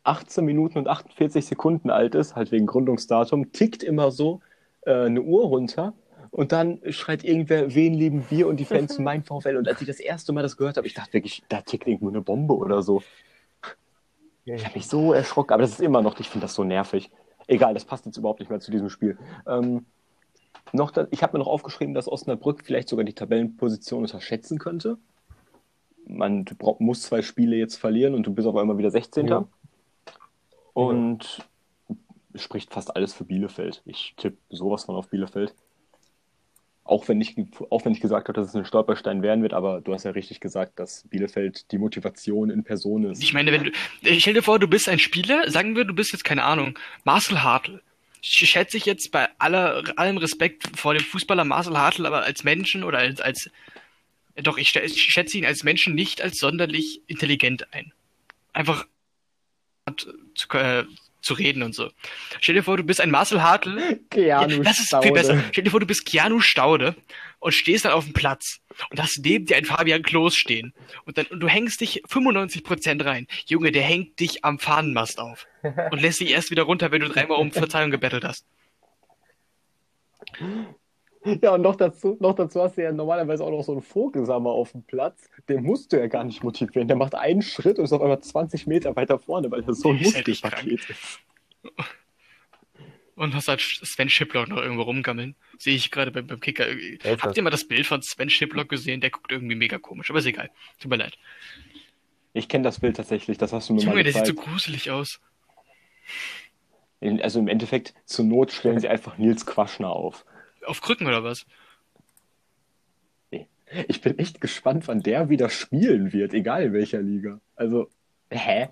18 Minuten und 48 Sekunden alt ist, halt wegen Gründungsdatum, tickt immer so äh, eine Uhr runter und dann schreit irgendwer, wen lieben wir und die Fans (laughs) mein VfL. Und als ich das erste Mal das gehört habe, ich dachte wirklich, da tickt irgendwo eine Bombe oder so. Ich habe mich so erschrocken, aber das ist immer noch, ich finde das so nervig. Egal, das passt jetzt überhaupt nicht mehr zu diesem Spiel. Ähm, noch da, ich habe mir noch aufgeschrieben, dass Osnabrück vielleicht sogar die Tabellenposition unterschätzen könnte. Man muss zwei Spiele jetzt verlieren und du bist auf einmal wieder 16. Ja. Und spricht fast alles für Bielefeld. Ich tippe sowas von auf Bielefeld. Auch wenn, ich, auch wenn ich gesagt habe, dass es ein Stolperstein werden wird, aber du hast ja richtig gesagt, dass Bielefeld die Motivation in Person ist. Ich meine, wenn du, ich stell dir vor, du bist ein Spieler, sagen wir, du bist jetzt, keine Ahnung, Marcel Hartl. Schätze ich jetzt bei aller, allem Respekt vor dem Fußballer Marcel Hartl, aber als Menschen oder als, als doch, ich, ich schätze ihn als Menschen nicht als sonderlich intelligent ein. Einfach zu, äh, zu reden und so. Stell dir vor, du bist ein Marcel Hartl. Keanu ja, das ist Staude. viel besser. Stell dir vor, du bist Keanu Staude und stehst dann auf dem Platz und hast neben dir einen Fabian Klos stehen. Und dann und du hängst dich 95% rein. Junge, der hängt dich am Fahnenmast auf und lässt dich erst wieder runter, wenn du dreimal um Verzeihung gebettelt hast. Ja, und noch dazu, noch dazu hast du ja normalerweise auch noch so einen Vogelsammer auf dem Platz. Den musst du ja gar nicht motivieren. Der macht einen Schritt und ist auf einmal 20 Meter weiter vorne, weil er so ein halt Muskelpaket ist. Und hast halt Sven Schiplock noch irgendwo rumgammeln. Sehe ich gerade beim, beim Kicker. Habt ihr mal das Bild von Sven Schiplock gesehen? Der guckt irgendwie mega komisch, aber ist egal. Tut mir leid. Ich kenne das Bild tatsächlich, das hast du mir Junge, mal gezeigt. der sieht so gruselig aus. Also im Endeffekt, zur Not stellen sie einfach Nils Quaschner auf. Auf Krücken oder was? Ich bin echt gespannt, wann der wieder spielen wird, egal in welcher Liga. Also, hä?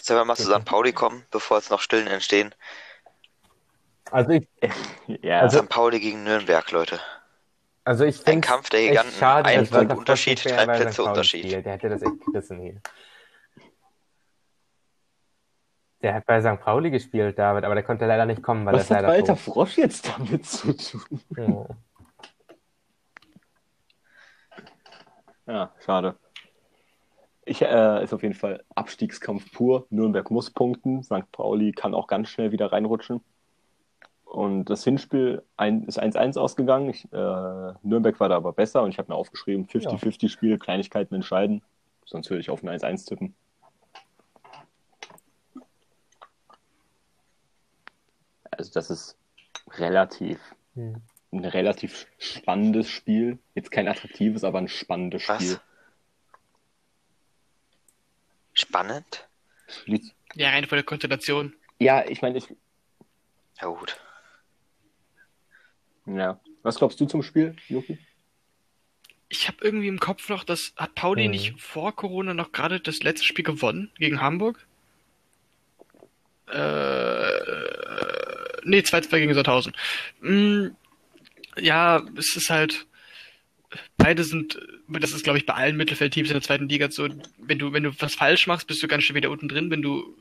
Sollen wir mal zu St. Pauli kommen, bevor jetzt noch Stillen entstehen? Also ich, (laughs) ja. Also, St. Pauli gegen Nürnberg, Leute. Also ich Ein Kampf der Giganten, schade, ein Punkt Unterschied, drei Plätze Unterschied. Der hätte das echt gerissen hier. Der hat bei St. Pauli gespielt, David, aber der konnte leider nicht kommen, weil Was er hat leider Walter tot. Frosch jetzt damit zu tun? Ja. ja, schade. Ich, äh, ist auf jeden Fall Abstiegskampf pur. Nürnberg muss punkten. St. Pauli kann auch ganz schnell wieder reinrutschen. Und das Hinspiel ein, ist 1-1 ausgegangen. Ich, äh, Nürnberg war da aber besser und ich habe mir aufgeschrieben, 50-50-Spiel, Kleinigkeiten entscheiden. Sonst würde ich auf ein 1-1 tippen. Also das ist relativ hm. ein relativ spannendes Spiel. Jetzt kein attraktives, aber ein spannendes Spiel. Was? Spannend? Ja, rein von der Konstellation. Ja, ich meine, ich. Ja, gut. Ja. Was glaubst du zum Spiel, Joki? Ich habe irgendwie im Kopf noch, dass hat Pauli hm. nicht vor Corona noch gerade das letzte Spiel gewonnen gegen Hamburg? Äh, nee, 2-2 gegen Sandhausen. Mm, ja, es ist halt, beide sind, das ist glaube ich bei allen Mittelfeldteams in der zweiten Liga so, wenn du, wenn du was falsch machst, bist du ganz schnell wieder unten drin. Wenn du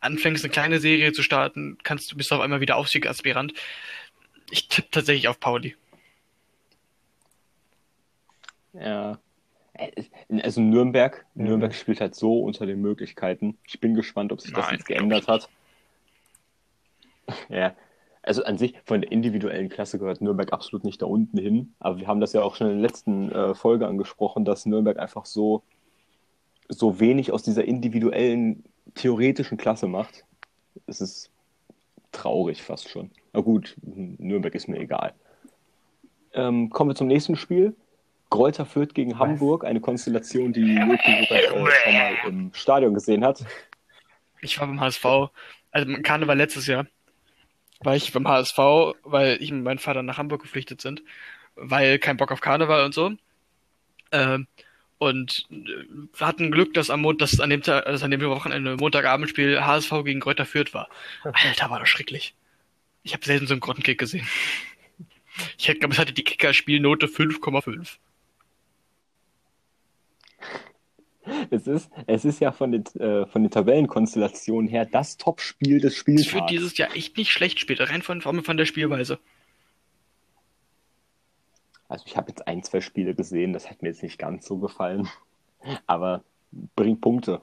anfängst, eine kleine Serie zu starten, kannst du bist auf einmal wieder Aufstiegsaspirant. Ich tippe tatsächlich auf Pauli. Ja. Also Nürnberg. Nürnberg spielt halt so unter den Möglichkeiten. Ich bin gespannt, ob sich das Nein, jetzt geändert hat. Ja, also an sich von der individuellen Klasse gehört Nürnberg absolut nicht da unten hin. Aber wir haben das ja auch schon in der letzten äh, Folge angesprochen, dass Nürnberg einfach so, so wenig aus dieser individuellen theoretischen Klasse macht. Es ist traurig fast schon. Na gut, Nürnberg ist mir egal. Ähm, kommen wir zum nächsten Spiel. Greuther Fürth gegen Hamburg, eine Konstellation, die sogar äh, schon mal im Stadion gesehen hat. Ich war beim HSV, also Karneval letztes Jahr war ich beim HSV, weil ich und mein Vater nach Hamburg geflüchtet sind, weil kein Bock auf Karneval und so. Ähm, und wir äh, hatten Glück, dass am Montag, dass an dem Tag, dass an dem Wochenende Montagabendspiel HSV gegen Kräuter Fürth war. (laughs) Alter, war das schrecklich. Ich habe selten so einen Grottenkick gesehen. Ich glaube, es hatte die Kicker-Spielnote 5,5. Es ist, es ist ja von den, äh, von den Tabellenkonstellationen her das Top-Spiel des Spiels. Es wird dieses Jahr echt nicht schlecht später, rein von, von der Spielweise. Also ich habe jetzt ein, zwei Spiele gesehen, das hat mir jetzt nicht ganz so gefallen. Aber bringt Punkte.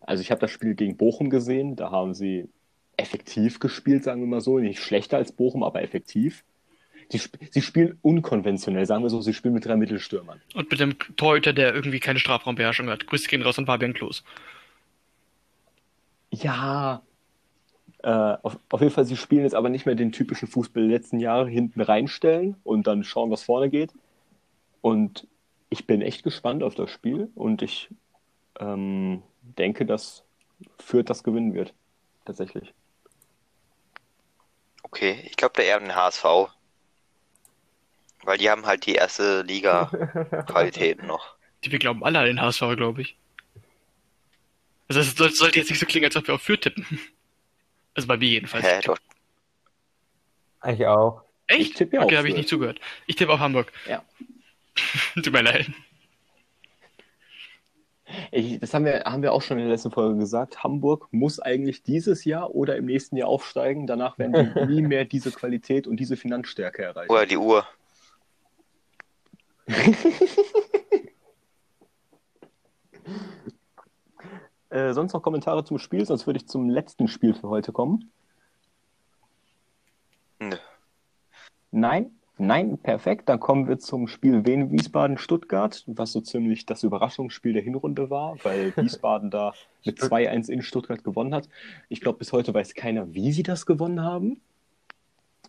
Also ich habe das Spiel gegen Bochum gesehen, da haben sie effektiv gespielt, sagen wir mal so. Nicht schlechter als Bochum, aber effektiv. Sie, sie spielen unkonventionell, sagen wir so, sie spielen mit drei Mittelstürmern. Und mit dem Torhüter, der irgendwie keine Strafraumbeherrschung hat. Grüße gehen raus an Fabian Klos. Ja, äh, auf, auf, jeden Fall, sie spielen jetzt aber nicht mehr den typischen Fußball der letzten Jahre hinten reinstellen und dann schauen, was vorne geht. Und ich bin echt gespannt auf das Spiel und ich ähm, denke, dass Fürth das gewinnen wird. Tatsächlich. Okay, ich glaube, der eher den HSV Weil die haben halt die erste Liga-Qualitäten noch. Die wir glauben alle an den HSV, glaube ich. Also es soll- sollte jetzt nicht so klingen, als ob wir auf Fürth tippen. Also bei mir jedenfalls. Hä, doch. Ich auch. Echt? Ich tippe ja okay, habe ich nicht zugehört. Ich tippe auf Hamburg. Ja. (laughs) Tut mir leid. Ich, das haben wir, haben wir auch schon in der letzten Folge gesagt. Hamburg muss eigentlich dieses Jahr oder im nächsten Jahr aufsteigen. Danach werden die (laughs) nie mehr diese Qualität und diese Finanzstärke erreichen. Oder die Uhr. (laughs) Äh, sonst noch Kommentare zum Spiel, sonst würde ich zum letzten Spiel für heute kommen. Nein, nein, perfekt. Dann kommen wir zum Spiel Wien Wiesbaden-Stuttgart, was so ziemlich das Überraschungsspiel der Hinrunde war, weil (laughs) Wiesbaden da mit 2-1 in Stuttgart gewonnen hat. Ich glaube, bis heute weiß keiner, wie sie das gewonnen haben.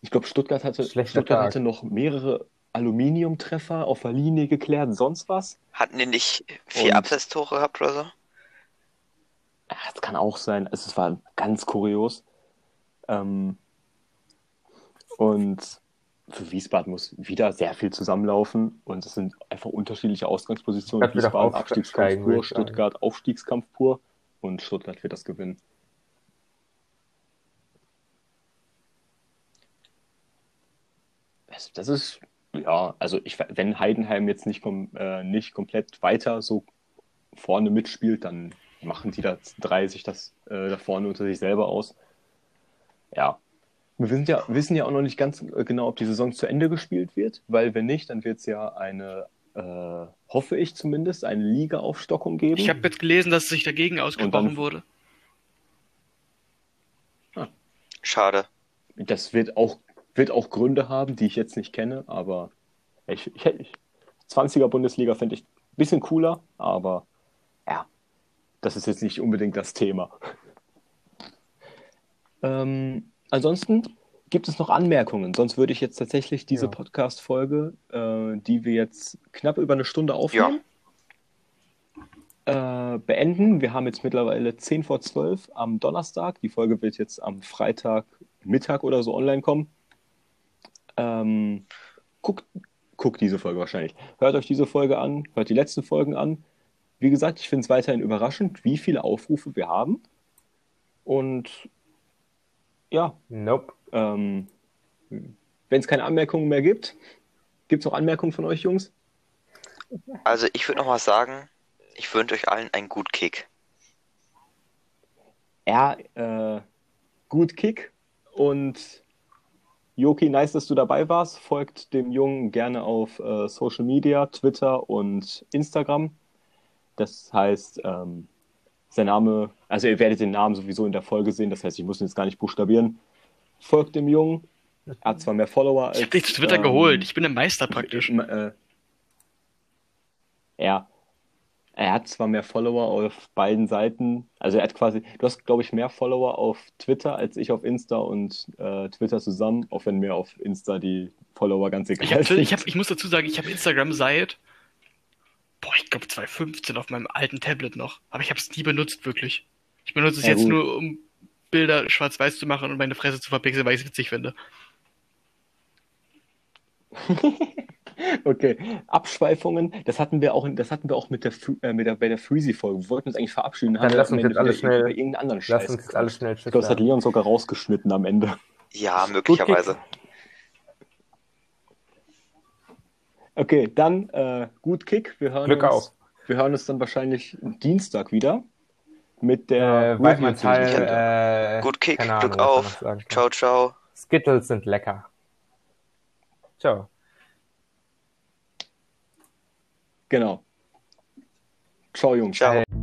Ich glaube, Stuttgart hatte, Schlechter Stuttgart Tag. hatte noch mehrere Aluminiumtreffer auf der Linie geklärt, sonst was. Hatten die nicht vier Und- Absetztore gehabt oder so? Ja, Das kann auch sein. Also, Es war ganz kurios. Ähm, und für Wiesbaden muss wieder sehr viel zusammenlaufen. Und es sind einfach unterschiedliche Ausgangspositionen. Wiesbaden Abstiegskampf pur. Stuttgart Aufstiegskampf pur. Und Stuttgart wird das gewinnen. Das ist, ja, also ich, wenn Heidenheim jetzt nicht, kom äh, nicht komplett weiter so vorne mitspielt, dann machen die da drei sich das äh, da vorne unter sich selber aus. Ja. Wir wissen ja, wissen ja auch noch nicht ganz äh, genau, ob die Saison zu Ende gespielt wird, weil wenn nicht, dann wird es ja eine, äh, hoffe ich zumindest, eine Liga-Aufstockung geben. Ich habe jetzt gelesen, dass sich dagegen ausgesprochen dann- wurde. Schade. Das wird auch, wird auch Gründe haben, die ich jetzt nicht kenne, aber ich, ich, ich 20er Bundesliga fände ich ein bisschen cooler, aber ja, das ist jetzt nicht unbedingt das Thema. Ähm, ansonsten gibt es noch Anmerkungen, sonst würde ich jetzt tatsächlich diese Ja. Podcast-Folge, äh, die wir jetzt knapp über eine Stunde aufnehmen, äh, beenden. Wir haben jetzt mittlerweile 10 vor 12 am Donnerstag. Die Folge wird jetzt am Freitag Mittag oder so online kommen. Ähm, guckt, guckt diese Folge wahrscheinlich. Hört euch diese Folge an, hört die letzten Folgen an. Wie gesagt, ich finde es weiterhin überraschend, wie viele Aufrufe wir haben. Und ja, Nope. ähm, wenn es keine Anmerkungen mehr gibt, gibt es noch Anmerkungen von euch, Jungs? Also ich würde noch mal sagen, ich wünsche euch allen einen guten Kick. Ja, äh, gut Kick und Joki, nice, dass du dabei warst. Folgt dem Jungen gerne auf äh, Social Media, Twitter und Instagram. Das heißt, ähm, sein Name, also ihr werdet den Namen sowieso in der Folge sehen, das heißt, ich muss ihn jetzt gar nicht buchstabieren. Folgt dem Jungen. Er hat zwar mehr Follower als. Ich habe dich zu Twitter ähm, geholt. Ich bin ein Meister praktisch. Äh, ja. Er hat zwar mehr Follower auf beiden Seiten, also er hat quasi, du hast, glaube ich, mehr Follower auf Twitter als ich auf Insta und äh, Twitter zusammen, auch wenn mir auf Insta die Follower ganz egal Ich, hab, sind. ich, hab, ich muss dazu sagen, ich habe Instagram seit, boah, ich glaube 2015 auf meinem alten Tablet noch. Aber ich habe es nie benutzt, wirklich. Ich benutze es Ja, jetzt gut. nur, um Bilder schwarz-weiß zu machen und meine Fresse zu verpixeln, weil ich es witzig finde. (laughs) Okay, Abschweifungen, das hatten wir auch, das hatten wir auch mit der, äh, mit der, bei der Freezy-Folge. Wir wollten uns eigentlich verabschieden. Dann haben wir lass uns jetzt alle wieder schnell- über irgendeinen anderen Lass Scheiß uns jetzt gequatscht. alle schnell Ich glaube, das hat Leon sogar rausgeschnitten am Ende. Ja, möglicherweise. Okay, dann äh, gut Kick. Wir hören Glück uns, auf. Wir hören uns dann wahrscheinlich Dienstag wieder mit Äh, der Weidmanns Review Hall, äh, Gut Kick, Glück Ahnung, man auf. Ciao, ciao. Skittles sind lecker. Ciao. Genau. Ciao, Jungs. Ciao.